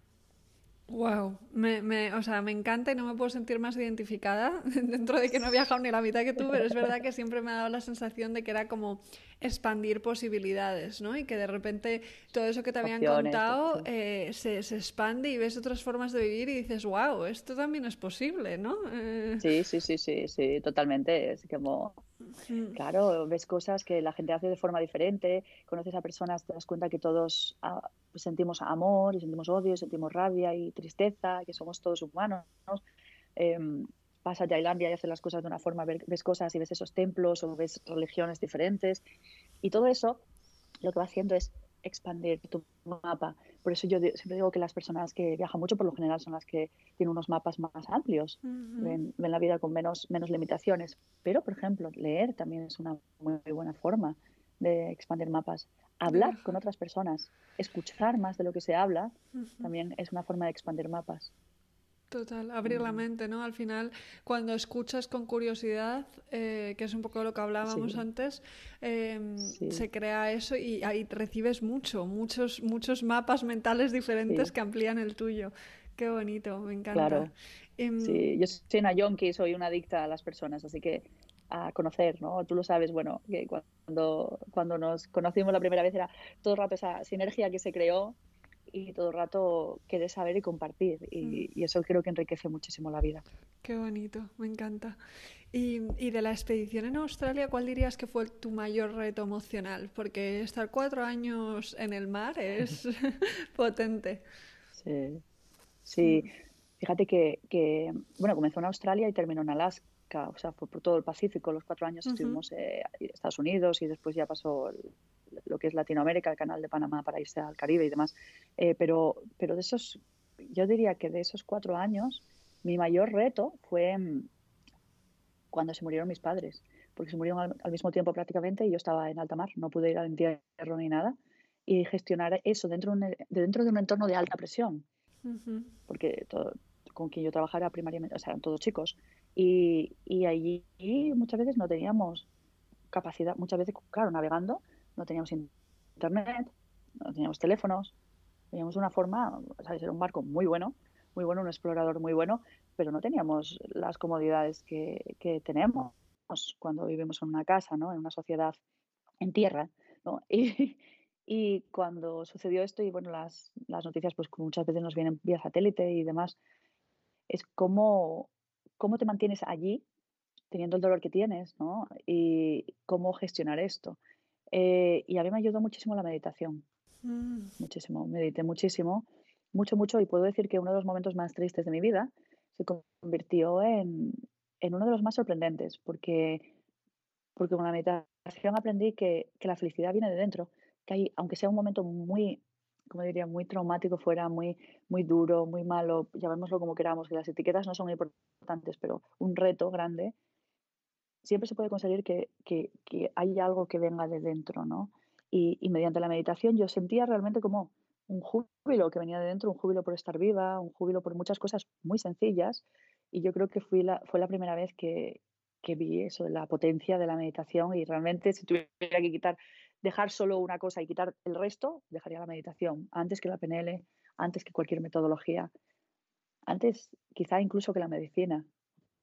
Wow, me, me, o sea, me encanta y no me puedo sentir más identificada dentro de que no he viajado ni la mitad que tú, pero es verdad que siempre me ha dado la sensación de que era como expandir posibilidades, ¿no? Y que de repente todo eso que te habían Opciones, contado eh, se, se expande y ves otras formas de vivir y dices, wow, esto también es posible, ¿no? Eh, Sí, sí, sí, sí, sí, totalmente. Es como, mm, claro, ves cosas que la gente hace de forma diferente, conoces a personas, te das cuenta que todos ah, sentimos amor y sentimos odio, y sentimos rabia y tristeza, que somos todos humanos. Em, vas a Tailandia y haces las cosas de una forma, ves cosas y ves esos templos o ves religiones diferentes. Y todo eso lo que va haciendo es expandir tu mapa. Por eso yo siempre digo que las personas que viajan mucho por lo general son las que tienen unos mapas más amplios, ujú. ven, ven la vida con menos, menos limitaciones. Pero, por ejemplo, leer también es una muy buena forma de expandir mapas. Hablar con otras personas, escuchar más de lo que se habla, también es una forma de expandir mapas. Total, abrir la Mm. mente, ¿no? Al final, cuando escuchas con curiosidad, eh, que es un poco lo que hablábamos Sí. antes, em, Sí. se crea eso y ahí recibes mucho, muchos, muchos mapas mentales diferentes Sí. que amplían el tuyo. Qué bonito, me encanta. Claro. Em, Sí, yo soy una yonki, soy una adicta a las personas, así que a conocer, ¿no? Tú lo sabes, bueno, que cuando, cuando nos conocimos la primera vez era todo el rato esa sinergia que se creó y todo el rato querer saber y compartir. Y, y eso creo que enriquece muchísimo la vida. Qué bonito, me encanta. Y, y de la expedición en Australia, ¿cuál dirías que fue tu mayor reto emocional? Porque estar cuatro años en el mar es potente. Sí, sí. Fíjate que, que, bueno, comenzó en Australia y terminó en Alaska, o sea, fue por todo el Pacífico. Los cuatro años Ujú. estuvimos eh, en Estados Unidos y después ya pasó el- lo que es Latinoamérica, el canal de Panamá para irse al Caribe y demás. Eh, pero, pero de esos, yo diría que de esos cuatro años, mi mayor reto fue mm, cuando se murieron mis padres, porque se murieron al, al mismo tiempo prácticamente y yo estaba en alta mar, no pude ir al entierro ni nada. Y gestionar eso dentro de un, dentro de un entorno de alta presión Ujú. porque todo- con quien yo trabajara primariamente, o sea, eran todos chicos. Y, y allí muchas veces no teníamos capacidad, muchas veces, claro, navegando, no teníamos internet, no teníamos teléfonos, teníamos una forma, ¿sabes? Era un barco muy bueno, muy bueno, un explorador muy bueno, pero no teníamos las comodidades que, que tenemos cuando vivimos en una casa, ¿no? En una sociedad en tierra, ¿no? Y, y cuando sucedió esto, y bueno, las, las noticias pues muchas veces nos vienen vía satélite y demás, es cómo, cómo te mantienes allí teniendo el dolor que tienes, ¿no? Y cómo gestionar esto. Eh, y a mí me ayudó muchísimo la meditación, Mm. muchísimo, medité muchísimo, mucho, mucho, y puedo decir que uno de los momentos más tristes de mi vida se convirtió en, en uno de los más sorprendentes, porque, porque con la meditación aprendí que, que la felicidad viene de dentro, que hay, aunque sea un momento muy, como diría, muy traumático fuera, muy, muy duro, muy malo, llamémoslo como queramos, que las etiquetas no son importantes, pero un reto grande, siempre se puede conseguir que, que, que haya algo que venga de dentro, ¿no? Y, mediante la meditación yo sentía realmente como un júbilo que venía de dentro, un júbilo por estar viva, un júbilo por muchas cosas muy sencillas. Y yo creo que fui la, fue la primera vez que, que vi eso la potencia de la meditación y realmente si tuviera que quitar, dejar solo una cosa y quitar el resto, dejaría la meditación antes que la PNL, antes que cualquier metodología, antes quizá incluso que la medicina,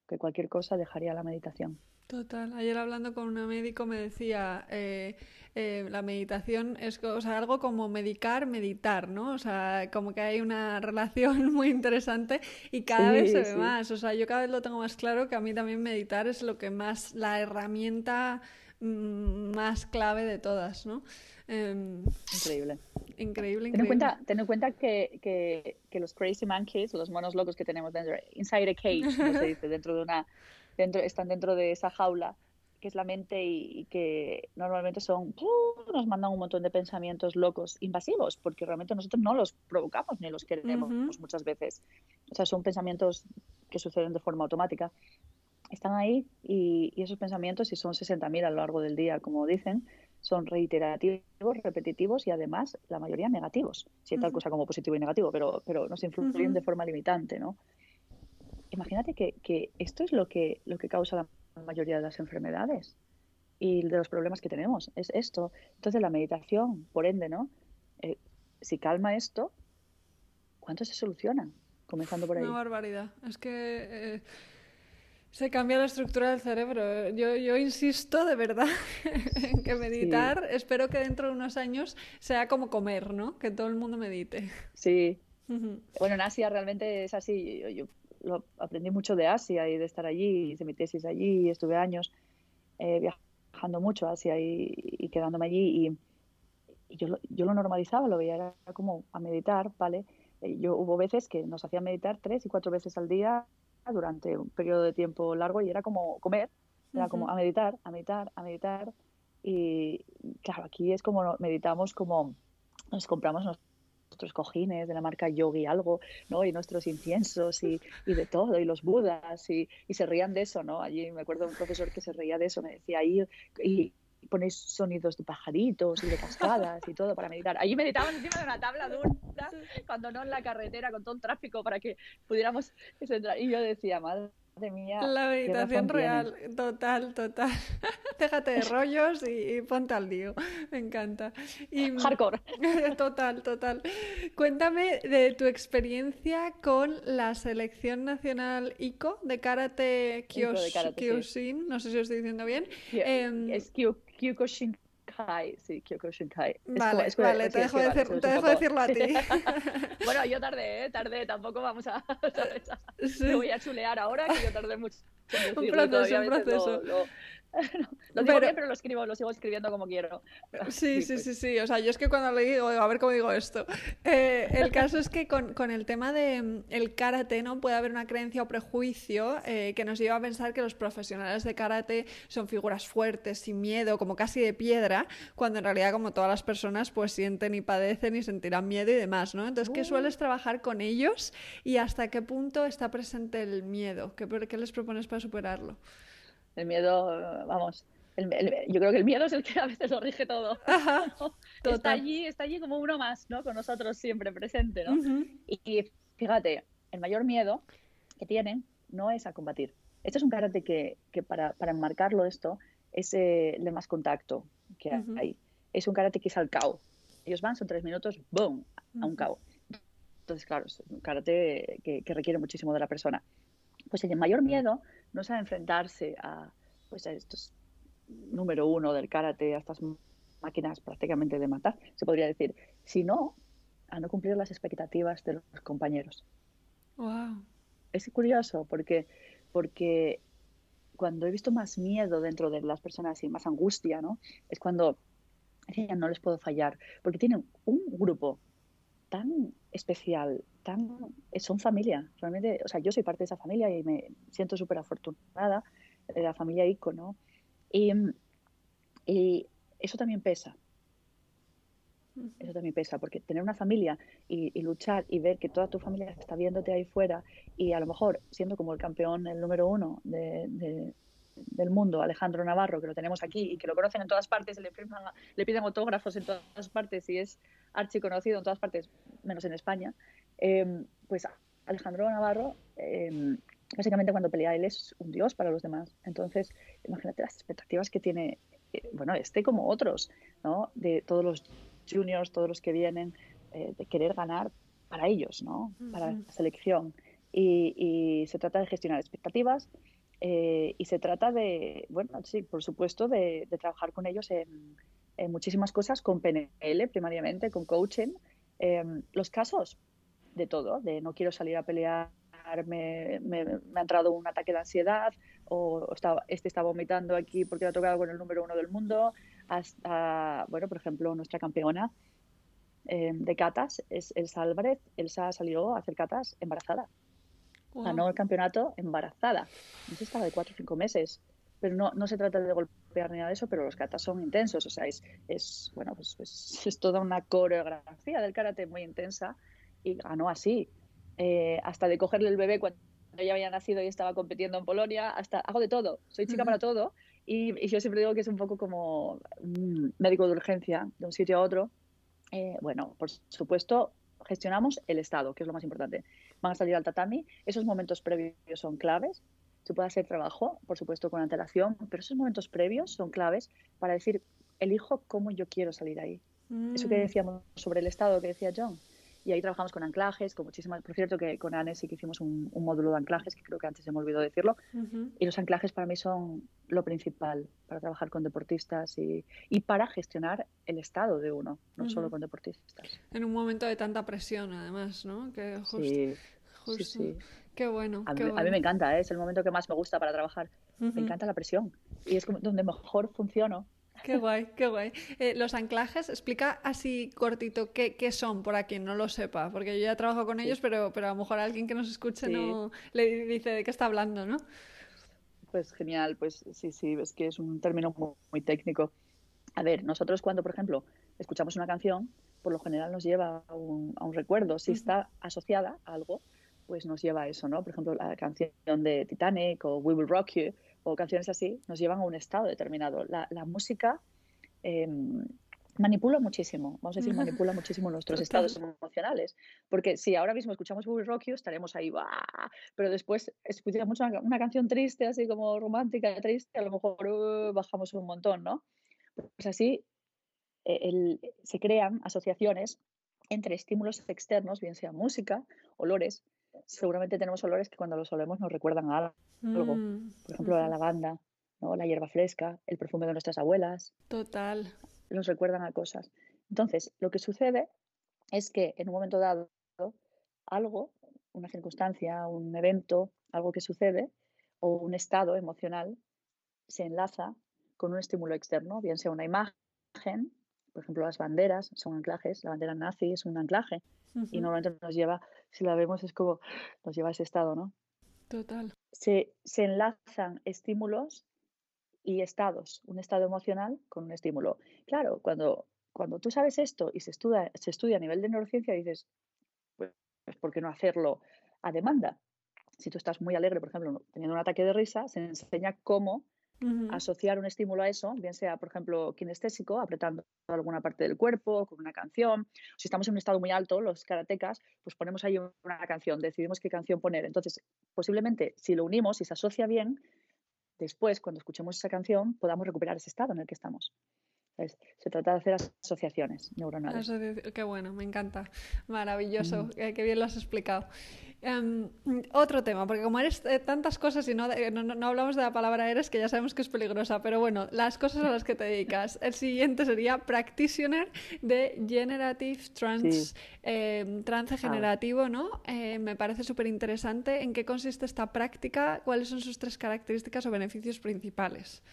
que cualquier cosa dejaría la meditación. Total. Ayer hablando con una médico me decía, eh, eh, la meditación es o sea, algo como medicar, meditar, ¿no? O sea, como que hay una relación muy interesante y cada Sí, vez se ve sí. más. O sea, yo cada vez lo tengo más claro que a mí también meditar es lo que más, la herramienta más clave de todas, ¿no? Em, Increíble. increíble, Ten en increíble. cuenta, ten en cuenta que, que, que los crazy monkeys, los monos locos que tenemos dentro, inside a cage, como se dice, dentro de una, dentro, están dentro de esa jaula que es la mente y, y que normalmente son, nos mandan un montón de pensamientos locos, invasivos, porque realmente nosotros no los provocamos ni los queremos Ujú. muchas veces. O sea, son pensamientos que suceden de forma automática. Están ahí y, y esos pensamientos, si son 60.000 a lo largo del día, como dicen, son reiterativos, repetitivos y además la mayoría negativos. Si hay tal cosa como positivo y negativo, pero, pero nos influyen de forma limitante, ¿no? Imagínate que, que, esto es lo que, lo que causa la mayoría de las enfermedades y de los problemas que tenemos, es esto. Entonces la meditación, por ende, ¿no? Eh, si calma esto, ¿cuánto se soluciona? Comenzando por ahí. Una barbaridad. Es que... Eh, se cambia la estructura del cerebro. Yo, yo insisto de verdad en que meditar, espero que dentro de unos años sea como comer, ¿no? Que todo el mundo medite. Sí. Bueno, en Asia realmente es así. Yo, lo aprendí mucho de Asia y de estar allí, hice mi tesis allí, estuve años eh, viajando mucho a Asia y, quedándome allí y, yo, lo, yo lo normalizaba, lo veía era como a meditar, ¿vale? Eh, yo hubo veces que nos hacían meditar tres y cuatro veces al día durante un periodo de tiempo largo y era como comer, era como a meditar, a meditar, a meditar. Y claro, aquí es como meditamos como nos compramos nuestros cojines de la marca Yogi algo, ¿no? Y nuestros inciensos y, y de todo, y los budas, y, y, se reían de eso, ¿no? Allí me acuerdo de un profesor que se reía de eso, me decía, ahí, y, ponéis sonidos de pajaritos y de cascadas y todo para meditar. Allí meditaban encima de una tabla dura, cuando no en la carretera con todo el tráfico para que pudiéramos entrar. Y yo decía, madre mía. La meditación real, total, total. Déjate de rollos y, ponte al lío. Me encanta. Y, Hardcore. Total, total. Cuéntame de tu experiencia con la selección nacional ICO de karate Kyokushin. No sé si lo estoy diciendo bien. Em, es Kyokushin sí, Kyokushinkai. Vale, vale, te, dejo, decirlo a ti. bueno, yo tardé, ¿eh? tardé, tampoco vamos a... Me voy a chulear ahora, que yo tardé mucho. un proceso, un proceso. lo digo pero, bien, pero lo escribo, lo sigo escribiendo como quiero. Sí, sí, pues. sí, sí. O sea, yo es que cuando le digo, a ver cómo digo esto. Eh, el caso es que con, con, el tema del el karate, ¿no? Puede haber una creencia o prejuicio eh, que nos lleva a pensar que los profesionales de karate son figuras fuertes, sin miedo, como casi de piedra, cuando en realidad, como todas las personas, pues sienten y padecen y sentirán miedo y demás, ¿no? Entonces, ¿qué uh. sueles trabajar con ellos y hasta qué punto está presente el miedo? ¿Qué, qué les propones para superarlo? El miedo, vamos, el, yo creo que el miedo es el que a veces lo rige todo. está allí, está allí como uno más, ¿no? Con nosotros siempre presente, ¿no? y, fíjate, el mayor miedo que tienen no es a combatir. Esto es un karate que, que para, para, enmarcarlo esto es el de más contacto que hay. Es un karate que es al cao. Ellos van, son tres minutos, ¡boom!, a un cao. Entonces, claro, es un karate que, que requiere muchísimo de la persona. Pues el mayor miedo no es a enfrentarse a, pues a estos número uno del karate, a estas máquinas prácticamente de matar, se podría decir, sino a no cumplir las expectativas de los compañeros. Wow. Es curioso porque, porque cuando he visto más miedo dentro de las personas y más angustia, ¿no? Es cuando no les puedo fallar, porque tienen un grupo tan especial, tan son familia, realmente, o sea, yo soy parte de esa familia y me siento súper afortunada de la familia ICO, ¿no? Y, y, eso también pesa. Eso también pesa, porque tener una familia y, luchar y ver que toda tu familia está viéndote ahí fuera y a lo mejor siendo como el campeón, el número uno de, del mundo, Alejandro Navarro, que lo tenemos aquí y que lo conocen en todas partes, le, le piden autógrafos en todas partes y es archiconocido en todas partes, menos en España, em, pues Alejandro Navarro, em, básicamente cuando pelea él es un dios para los demás. Entonces, imagínate las expectativas que tiene, eh, bueno, este como otros, ¿no? De todos los juniors, todos los que vienen, eh, de querer ganar para ellos, ¿no? Para la selección. Y, se trata de gestionar expectativas eh, y se trata de, bueno, sí, por supuesto, de trabajar con ellos en, muchísimas cosas con PNL primariamente, con coaching. Em, los casos de todo, de no quiero salir a pelear, me, me, ha entrado un ataque de ansiedad o está, este está vomitando aquí porque ha tocado con el número uno del mundo, hasta, bueno, por ejemplo, nuestra campeona em, de catas es Elsa Álvarez. Elsa salió a hacer catas embarazada. Ganó el campeonato embarazada. No sé, estaba de cuatro o cinco meses pero no, no se trata de golpear ni nada de eso, pero los katas son intensos, o sea, es, es bueno, pues, pues, es toda una coreografía del karate muy intensa y ganó así, eh, hasta de cogerle el bebé cuando ya había nacido y estaba compitiendo en Polonia, hasta hago de todo, soy chica para todo Y, yo siempre digo que es un poco como un médico de urgencia de un sitio a otro. Eh, bueno, por supuesto, gestionamos el estado, que es lo más importante. Van a salir al tatami, esos momentos previos son claves. Se puede hacer trabajo, por supuesto, con antelación, pero esos momentos previos son claves para decir, elijo cómo yo quiero salir ahí. Eso que mm. decíamos sobre el estado que decía John, y ahí trabajamos con anclajes, con muchísimas. Por cierto, que con Anne sí que hicimos un, módulo de anclajes, que creo que antes se me olvidó decirlo. Y los anclajes para mí son lo principal para trabajar con deportistas y, y para gestionar el estado de uno, no solo con deportistas. En un momento de tanta presión, además, ¿no? Que sí, sí, sí. Qué bueno. A, qué mí, bueno. a mí me encanta, ¿eh? es el momento que más me gusta para trabajar. Me encanta la presión y es donde mejor funciono Qué guay, qué guay. Eh, los anclajes, explica así cortito qué, qué, son, para quien no lo sepa, porque yo ya trabajo con ellos, pero, pero a lo mejor alguien que nos escuche no le dice de qué está hablando, ¿no? Pues genial, pues sí, sí, es que es un término muy, técnico. A ver, nosotros cuando, por ejemplo, escuchamos una canción, por lo general nos lleva a un, a un recuerdo. Si está asociada a algo, pues nos lleva a eso, ¿no? Por ejemplo, la canción de Titanic o We Will Rock You, o canciones así nos llevan a un estado determinado. La, música em, manipula muchísimo, vamos a decir, manipula muchísimo nuestros estados emocionales. Porque si ahora mismo escuchamos Boogie Rock You, estaremos ahí, pero después escuchamos una, una, canción triste, así como romántica, triste, a lo mejor uh, bajamos un montón, ¿no? Pues así e, se crean asociaciones entre estímulos externos, bien sea música, olores. Seguramente tenemos olores que cuando los olemos nos recuerdan a algo Mm, por ejemplo, la lavanda, ¿no? la hierba fresca, el perfume de nuestras abuelas. Total. Nos recuerdan a cosas. Entonces, lo que sucede es que en un momento dado, algo, una circunstancia, un evento, algo que sucede, o un estado emocional, se enlaza con un estímulo externo, bien sea una imagen, por ejemplo, las banderas son anclajes, la bandera nazi es un anclaje, y normalmente nos lleva, si la vemos, es como, nos lleva a ese estado, ¿no? Total. Se, se enlazan estímulos y estados, un estado emocional con un estímulo. Claro, cuando, cuando tú sabes esto y se estudia, se estudia a nivel de neurociencia, dices, pues, ¿por qué no hacerlo a demanda? Si tú estás muy alegre, por ejemplo, teniendo un ataque de risa, se enseña cómo asociar un estímulo a eso, bien sea, por ejemplo, kinestésico, apretando alguna parte del cuerpo, con una canción. Si estamos en un estado muy alto, los karatecas, pues ponemos ahí una canción, decidimos qué canción poner. Entonces, posiblemente, si lo unimos y se asocia bien, después, cuando escuchemos esa canción, podamos recuperar ese estado en el que estamos. Se trata de hacer asociaciones neuronales. Qué bueno, me encanta. Maravilloso, qué bien lo has explicado. Em, otro tema, porque como eres eh, tantas cosas y no, no, hablamos de la palabra eres, que ya sabemos que es peligrosa, pero bueno, las cosas a las que te dedicas. El siguiente sería practitioner de Generative Trans, em, Trance ah. Generativo, ¿no? Eh, me parece súper interesante. ¿En qué consiste esta práctica? ¿Cuáles son sus tres características o beneficios principales?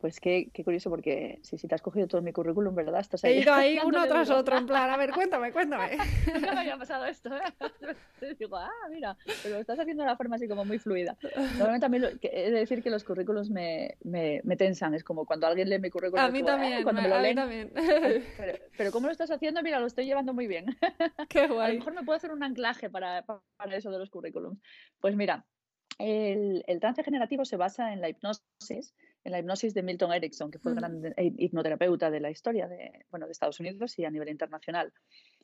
Pues qué, qué, curioso, porque si, si te has cogido todo mi currículum, ¿verdad? Estás ahí. He ido ahí uno tras otro, en plan, a ver, cuéntame, cuéntame. Nunca me había pasado esto, ¿eh? Digo, ah, mira, pero lo estás haciendo de una forma así como muy fluida. Normalmente mí he de decir que los currículums me, me, me, tensan, es como cuando alguien lee mi currículum. A mí también, cuando me, lo a leen, mí también. Pero, pero, ¿cómo lo estás haciendo? Mira, lo estoy llevando muy bien. Qué guay. A lo mejor me puedo hacer un anclaje para, para eso de los currículums. Pues mira, el, el trance generativo se basa en la hipnosis, en la hipnosis de Milton Erickson, que fue el mm. gran eh, hipnoterapeuta de la historia de, bueno, de Estados Unidos y a nivel internacional.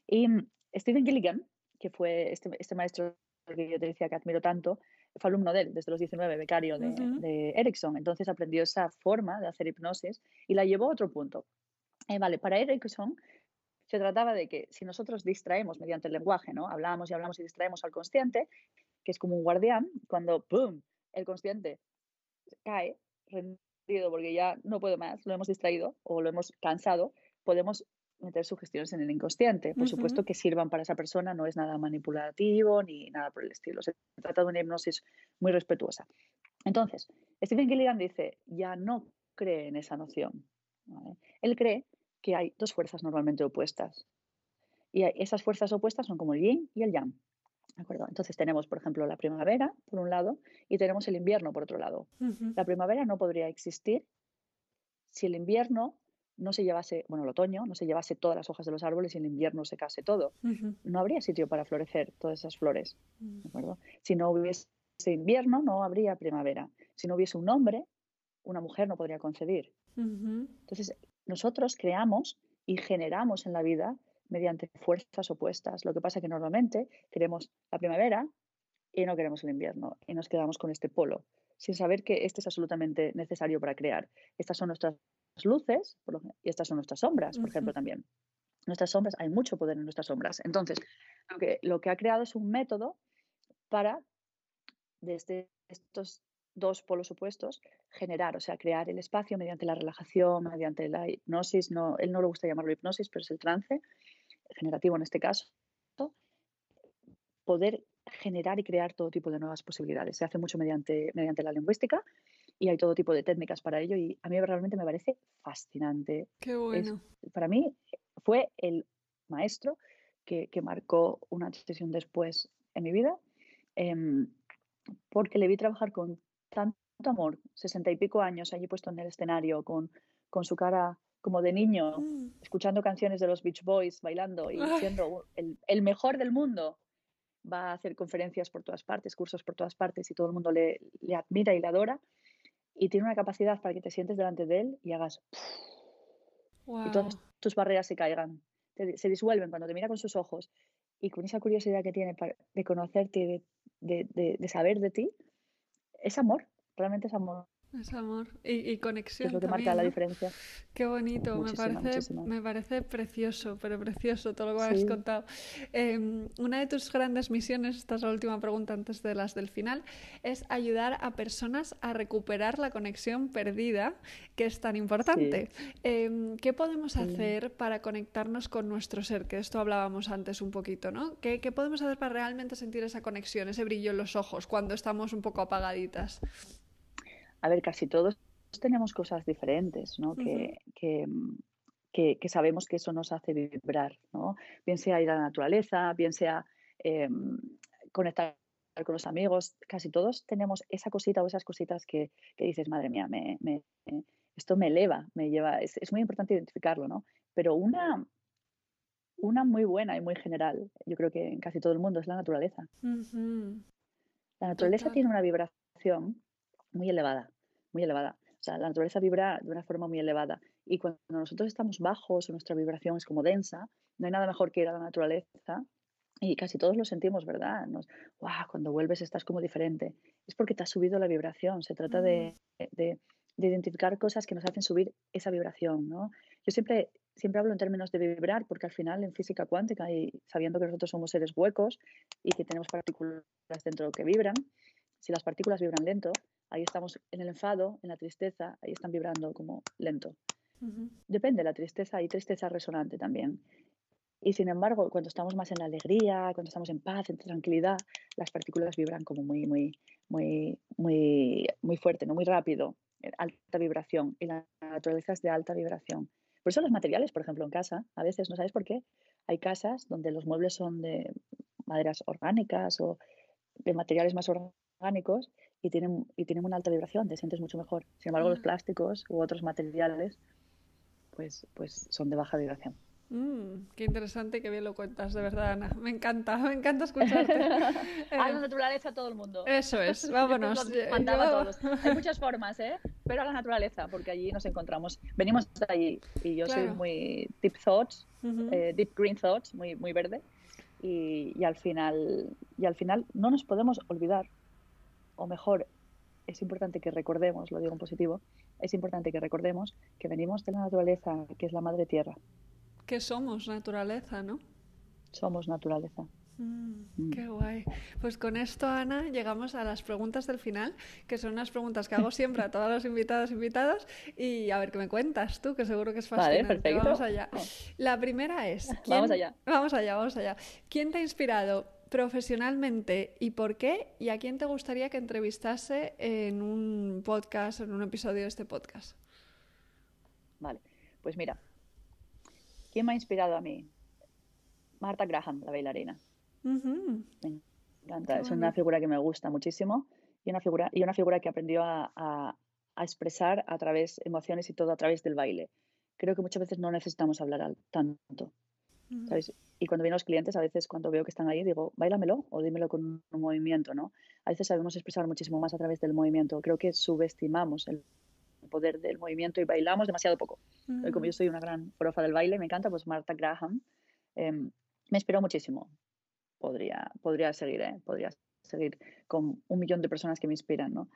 Y mm, Stephen Gilligan, que fue este, este maestro que yo te decía que admiro tanto, fue alumno de él desde los 19, becario de, de Erickson. Entonces aprendió esa forma de hacer hipnosis y la llevó a otro punto. Eh, vale, para Erickson se trataba de que si nosotros distraemos mediante el lenguaje, ¿no? Hablamos y hablamos y distraemos al consciente, que es como un guardián, cuando ¡pum! el consciente cae, porque ya no puedo más, lo hemos distraído o lo hemos cansado, podemos meter sugestiones en el inconsciente. Por supuesto que sirvan para esa persona, no es nada manipulativo ni nada por el estilo. Se trata de una hipnosis muy respetuosa. Entonces, Stephen Gilligan dice, ya no cree en esa noción. Él cree que hay dos fuerzas normalmente opuestas. Y esas fuerzas opuestas son como el yin y el yang. Entonces tenemos, por ejemplo, la primavera, por un lado, y tenemos el invierno, por otro lado. La primavera no podría existir si el invierno no se llevase, bueno, el otoño no se llevase todas las hojas de los árboles y el invierno se case todo. No habría sitio para florecer todas esas flores. Mm. Si no hubiese invierno, no habría primavera. Si no hubiese un hombre, una mujer no podría concebir. Entonces, nosotros creamos y generamos en la vida mediante fuerzas opuestas. Lo que pasa es que normalmente queremos la primavera y no queremos el invierno y nos quedamos con este polo, sin saber que este es absolutamente necesario para crear. Estas son nuestras luces y estas son nuestras sombras, por ejemplo, también. Nuestras sombras, hay mucho poder en nuestras sombras. Entonces, lo que, lo que ha creado es un método para, desde estos dos polos opuestos, generar, o sea, crear el espacio mediante la relajación, mediante la hipnosis, no, él no le gusta llamarlo hipnosis, pero es el trance, generativo en este caso, poder generar y crear todo tipo de nuevas posibilidades. Se hace mucho mediante, mediante la lingüística y hay todo tipo de técnicas para ello y a mí realmente me parece fascinante. Qué bueno. para mí fue el maestro que, marcó una sesión después en mi vida em, porque le vi trabajar con tanto amor, sesenta y pico años allí puesto en el escenario, con, con su cara como de niño, mm. escuchando canciones de los Beach Boys, bailando y siendo el, el, mejor del mundo. Va a hacer conferencias por todas partes, cursos por todas partes y todo el mundo le, le admira y le adora. Y tiene una capacidad para que te sientes delante de él y hagas... Y todas tus barreras se caigan, se disuelven cuando te mira con sus ojos y con esa curiosidad que tiene de conocerte, de, de, de saber de ti, es amor, realmente es amor. Es amor y, conexión. es lo que marca la diferencia. Qué bonito, me, parece, me parece precioso, pero precioso todo lo que has contado. Em, una de tus grandes misiones, esta es la última pregunta antes de las del final, es ayudar a personas a recuperar la conexión perdida, que es tan importante. Em, ¿Qué podemos hacer para conectarnos con nuestro ser? Que esto hablábamos antes un poquito, ¿no? ¿Qué, ¿Qué podemos hacer para realmente sentir esa conexión, ese brillo en los ojos cuando estamos un poco apagaditas? A ver, casi todos tenemos cosas diferentes, ¿no? que, que, sabemos que eso nos hace vibrar, ¿no? Bien sea ir a la naturaleza, bien sea em, conectar con los amigos, casi todos tenemos esa cosita o esas cositas que, dices, madre mía, me, esto me eleva, me lleva, es, muy importante identificarlo, ¿no? Pero una, una muy buena y muy general, yo creo que en casi todo el mundo, es la naturaleza. La naturaleza tiene una vibración muy elevada, muy elevada. O sea, la naturaleza vibra de una forma muy elevada. Y cuando nosotros estamos bajos o nuestra vibración es como densa, no hay nada mejor que ir a la naturaleza. Y casi todos lo sentimos, ¿verdad? Nos, wow, cuando vuelves estás como diferente. Es porque te ha subido la vibración. Se trata de, mm. de, de, identificar cosas que nos hacen subir esa vibración, ¿no? Yo siempre, siempre hablo en términos de vibrar, porque al final en física cuántica y sabiendo que nosotros somos seres huecos y que tenemos partículas dentro que vibran, si las partículas vibran lento, ahí estamos en el enfado, en la tristeza, ahí están vibrando como lento. Depende, la tristeza, hay tristeza resonante también. Y sin embargo, cuando estamos más en la alegría, cuando estamos en paz, en tranquilidad, las partículas vibran como muy, muy, muy, muy, muy fuerte, no muy rápido, alta vibración. Y la naturaleza es de alta vibración. Por eso los materiales, por ejemplo, en casa, a veces, ¿no sabes por qué? Hay casas donde los muebles son de maderas orgánicas o de materiales más orgánicos y tienen, y tienen una alta vibración, te sientes mucho mejor. Sin embargo, los mm. plásticos u otros materiales pues, pues son de baja vibración. Mm, qué interesante, qué bien lo cuentas, de verdad, Ana. Me encanta, me encanta escucharte. a la naturaleza todo el mundo. Eso es, vámonos. Hay muchas formas, ¿eh? Pero a la naturaleza, porque allí nos encontramos. Venimos de allí y yo soy muy deep thoughts, eh, deep green thoughts, muy, muy verde. Y, y, al final, y al final no nos podemos olvidar o mejor, es importante que recordemos, lo digo en positivo, es importante que recordemos que venimos de la naturaleza, que es la madre tierra. Que somos naturaleza, ¿no? Somos naturaleza. Mm, mm. Qué guay. Pues con esto, Ana, llegamos a las preguntas del final, que son unas preguntas que hago siempre a todas las invitadas invitadas y a ver qué me cuentas tú, que seguro que es fascinante. Vale, perfecto. Vamos allá. La primera es... Vamos allá. Vamos allá, vamos allá. ¿Quién te ha inspirado profesionalmente y por qué y a quién te gustaría que entrevistase en un podcast, en un episodio de este podcast. Vale, pues mira, ¿quién me ha inspirado a mí? Marta Graham, la bailarina. Me encanta, es una figura que me gusta muchísimo y una figura, y una figura que aprendió a, a, expresar a través emociones y todo a través del baile. Creo que muchas veces no necesitamos hablar tanto. Y cuando vienen los clientes, a veces cuando veo que están ahí, digo, bailamelo o dímelo con un movimiento, ¿no? A veces sabemos expresar muchísimo más a través del movimiento. Creo que subestimamos el poder del movimiento y bailamos demasiado poco. Como yo soy una gran forofa del baile, me encanta, pues Marta Graham em, me inspiró muchísimo. Podría, podría seguir, ¿eh? Podría seguir con un millón de personas que me inspiran, ¿no?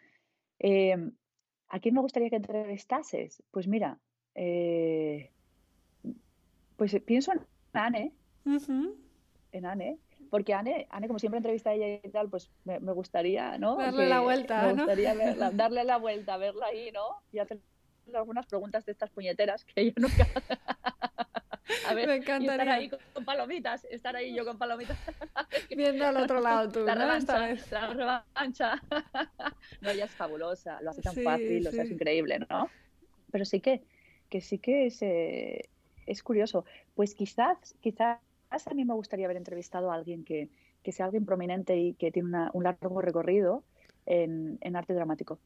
Em, ¿a quién me gustaría que entrevistases? Pues mira, eh, pues eh, pienso en Anne, en Anne, porque Anne, Anne, como siempre entrevista a ella y tal, pues me, me gustaría, ¿no? Darle la vuelta, me ¿no? gustaría verla, darle la vuelta, verla ahí, ¿no? Y hacerle algunas preguntas de estas puñeteras que ella nunca... A ver, Me y estar encantaría. ahí con, palomitas, estar ahí yo con palomitas. Viendo al otro lado tú, la ¿no? Revancha, la revancha. No, ella es fabulosa, lo hace tan Sí, fácil, o sea, es sí. increíble, ¿no? Pero sí que, que sí que es, eh, es curioso. Pues quizás, quizás a mí me gustaría haber entrevistado a alguien que, que sea alguien prominente y que tiene una- un largo recorrido en, en arte dramático.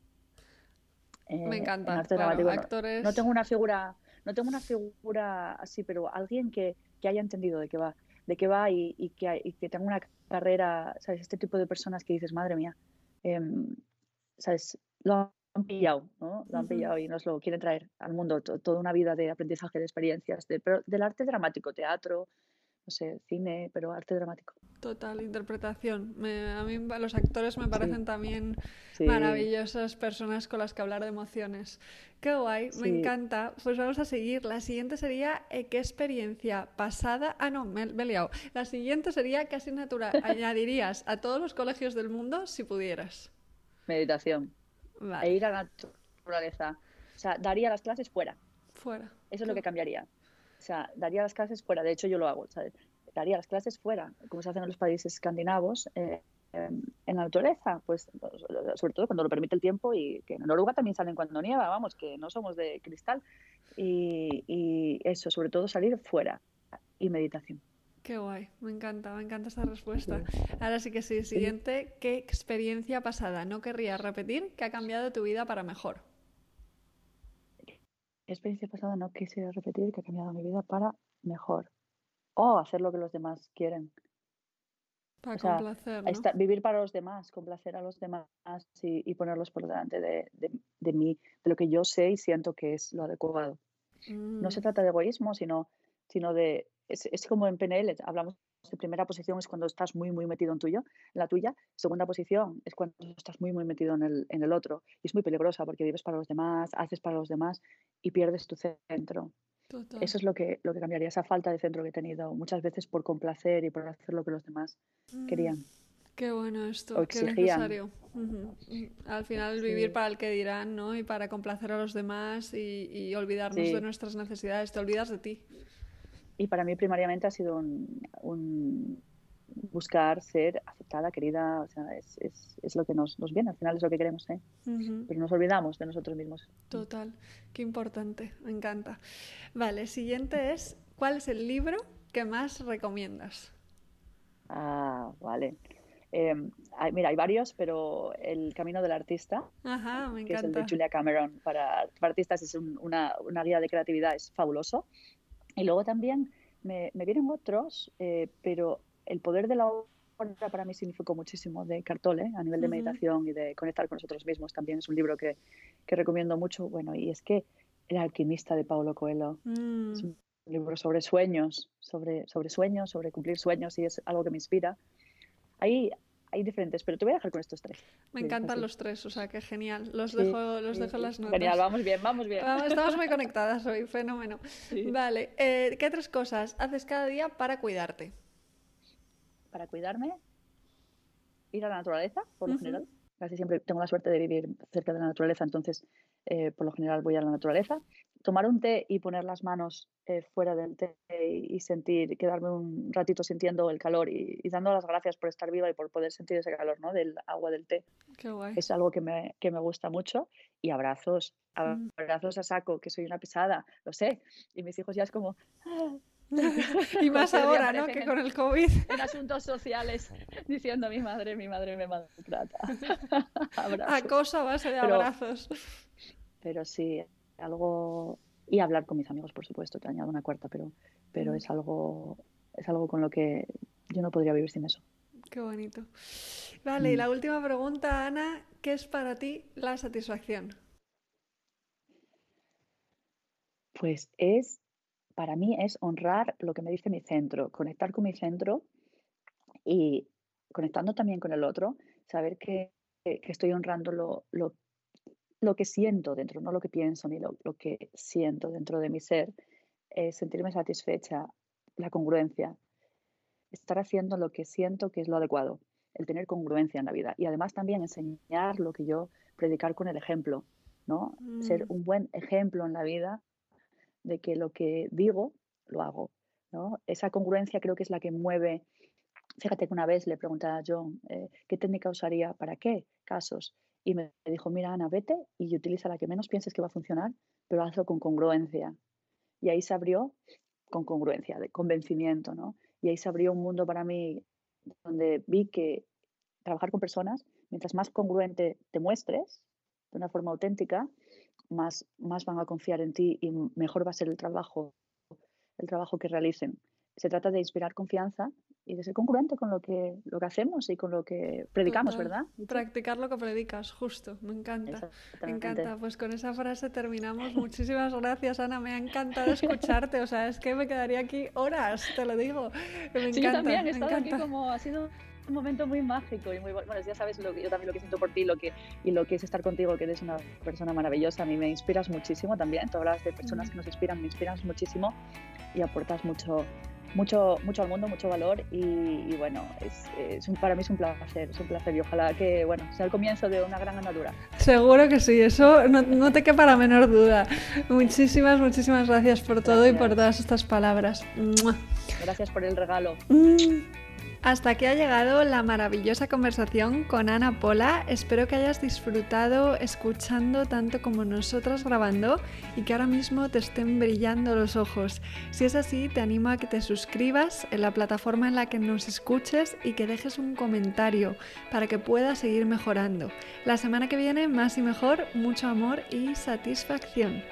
Eh, Me en encanta. arte claro, dramático. No- actores. no tengo una figura, no tengo una figura así, pero alguien que, que haya entendido de qué va, de qué va y, y que, y que tenga una carrera, ¿sabes? Este tipo de personas que dices, madre mía, em, ¿sabes? Lo han pillado, ¿no? Lo han pillado y nos lo quieren traer al mundo, to- toda una vida de aprendizaje, de experiencias, de, pero del arte dramático, teatro, no sé, cine, pero arte dramático. Total, interpretación. Me- a mí los actores me parecen también Sí. maravillosas personas con las que hablar de emociones. Qué guay, me encanta. Pues vamos a seguir. La siguiente sería eh, ¿qué experiencia pasada? Ah, no, me, me he liado. La siguiente sería ¿qué asignatura añadirías a todos los colegios del mundo si pudieras? Meditación. E ir a la naturaleza. O sea, daría las clases fuera. fuera. Eso es lo que cambiaría. O sea, daría las clases fuera. De hecho, yo lo hago. ¿sabes? Daría las clases fuera, como se hace en los países escandinavos, eh, en la naturaleza. Pues, sobre todo cuando lo permite el tiempo y que en Noruega también salen cuando nieva, vamos, que no somos de cristal. Y, y eso, sobre todo salir fuera y meditación. Qué guay, me encanta, me encanta esta respuesta. Ahora sí que sí, siguiente, ¿qué experiencia pasada no querrías repetir que ha cambiado tu vida para mejor? Experiencia pasada no quisiera repetir que ha cambiado mi vida para mejor. O hacer lo que los demás quieren. Para O sea, complacer, ¿no? esta- vivir para los demás, complacer a los demás y, y ponerlos por delante de, de, de mí, de lo que yo sé y siento que es lo adecuado. No se Mm, trata de egoísmo, sino, sino de... Es, es como en PNL, hablamos de primera posición es cuando estás muy, muy metido en tuyo, en la tuya. Segunda posición es cuando estás muy, muy metido en el, en el otro. Y es muy peligrosa porque vives para los demás, haces para los demás y pierdes tu centro. total. Eso es lo que, lo que cambiaría, esa falta de centro que he tenido muchas veces por complacer y por hacer lo que los demás querían. Mm, Qué bueno esto, o qué exigían. necesario. Mm, Al final Sí. vivir para el que dirán, ¿no? Y para complacer a los demás y, y olvidarnos Sí. de nuestras necesidades, te olvidas de ti. Y para mí primariamente ha sido un, un buscar ser aceptada, querida, o sea, es, es, es lo que nos, nos viene, al final es lo que queremos, ¿eh? Pero nos olvidamos de nosotros mismos. Total, qué importante, me encanta. Vale, siguiente es, ¿cuál es el libro que más recomiendas? Ah, vale. Eh, hay- mira, hay varios, pero El Camino del Artista, Ajá, me que es el de encanta. Julia Cameron para, para artistas, es un- una, una guía de creatividad, es fabuloso. Y luego también me, me vienen otros, eh, pero El poder de la obra para mí significó muchísimo de Cartole, a nivel de meditación y de conectar con nosotros mismos. También es un libro que, que recomiendo mucho. Bueno, y es que El alquimista de Paulo Coelho Mm, es un libro sobre sueños, sobre, sobre sueños, sobre cumplir sueños y es algo que me inspira. Hay, hay diferentes, pero te voy a dejar con estos tres. me encantan los tres, o sea, qué genial. Los Sí, dejo, los sí, dejo sí. las notas. Genial, vamos bien, vamos bien. Vamos, estamos muy conectadas hoy, fenómeno. Vale, eh, ¿qué tres cosas haces cada día para cuidarte? Para cuidarme, ir a la naturaleza, por lo general. Casi siempre tengo la suerte de vivir cerca de la naturaleza, entonces eh, por lo general voy a la naturaleza. Tomar un té y poner las manos eh, fuera del té y sentir, quedarme un ratito sintiendo el calor y, y dando las gracias por estar viva y por poder sentir ese calor ¿no? del agua del té. Qué guay. es algo que me, que me gusta mucho. Y abrazos, Mm. abrazos a saco, que soy una pesada, lo sé. Y mis hijos ya es como, "Ah", y más ahora, ¿no? Que con el COVID. en asuntos sociales, diciendo mi madre, mi madre me maltrata. Acoso a base de Pero- abrazos. Pero sí, algo... Y hablar con mis amigos, por supuesto, te añado una cuarta, pero, pero Mm. es, algo, es algo con lo que yo no podría vivir sin eso. Qué bonito. Vale, y Mm. la última pregunta, Ana, ¿qué es para ti la satisfacción? Pues es, para mí es honrar lo que me dice mi centro, conectar con mi centro y conectando también con el otro, saber que, estoy honrando lo, lo, que siento dentro, no lo que pienso ni lo, que siento dentro de mi ser, sentirme satisfecha, la congruencia, estar haciendo lo que siento que es lo adecuado, el tener congruencia en la vida y además también enseñar lo que yo predicar con el ejemplo, ¿no? Ser mm. un buen ejemplo en la vida de que lo que digo lo hago, ¿no? Esa congruencia creo que es la que mueve. Fíjate que una vez le pregunté a John eh, qué técnica usaría para qué casos y me dijo, mira Ana, vete y utiliza la que menos pienses que va a funcionar, pero hazlo con congruencia. Y ahí se abrió con congruencia, de convencimiento, ¿no? Y ahí se abrió un mundo para mí donde vi que trabajar con personas, mientras más congruente te muestres, de una forma auténtica, más, más van a confiar en ti y mejor va a ser el trabajo, el trabajo que realicen. Se trata de inspirar confianza y de ser congruente con lo que, lo que hacemos y con lo que predicamos, ¿verdad? Practicar lo que predicas, justo. Me encanta. Me encanta. Pues con esa frase terminamos. Muchísimas gracias, Ana. Me ha encantado escucharte. O sea, es que me quedaría aquí horas, te lo digo. Me encanta, yo también he estado aquí como ha sido un momento muy mágico y muy bueno. Ya sabes lo que, yo también lo que siento por ti lo que, y lo que es estar contigo, que eres una persona maravillosa. A mí me inspiras muchísimo también. Tú hablas de personas que nos inspiran, me inspiras muchísimo y aportas mucho, mucho, mucho al mundo, mucho valor y, bueno, es, es un, para mí es un placer, es un placer y ojalá que bueno, sea el comienzo de una gran andadura. Seguro que sí, eso no, no te quepa la menor duda. Muchísimas, muchísimas gracias por todo y por todas estas palabras. Gracias por el regalo. Mm. Hasta aquí ha llegado la maravillosa conversación con Ana Pola. Espero que hayas disfrutado escuchando tanto como nosotras grabando y que ahora mismo te estén brillando los ojos. Si es así, te animo a que te suscribas en la plataforma en la que nos escuches y que dejes un comentario para que puedas seguir mejorando. La semana que viene, más y mejor, mucho amor y satisfacción.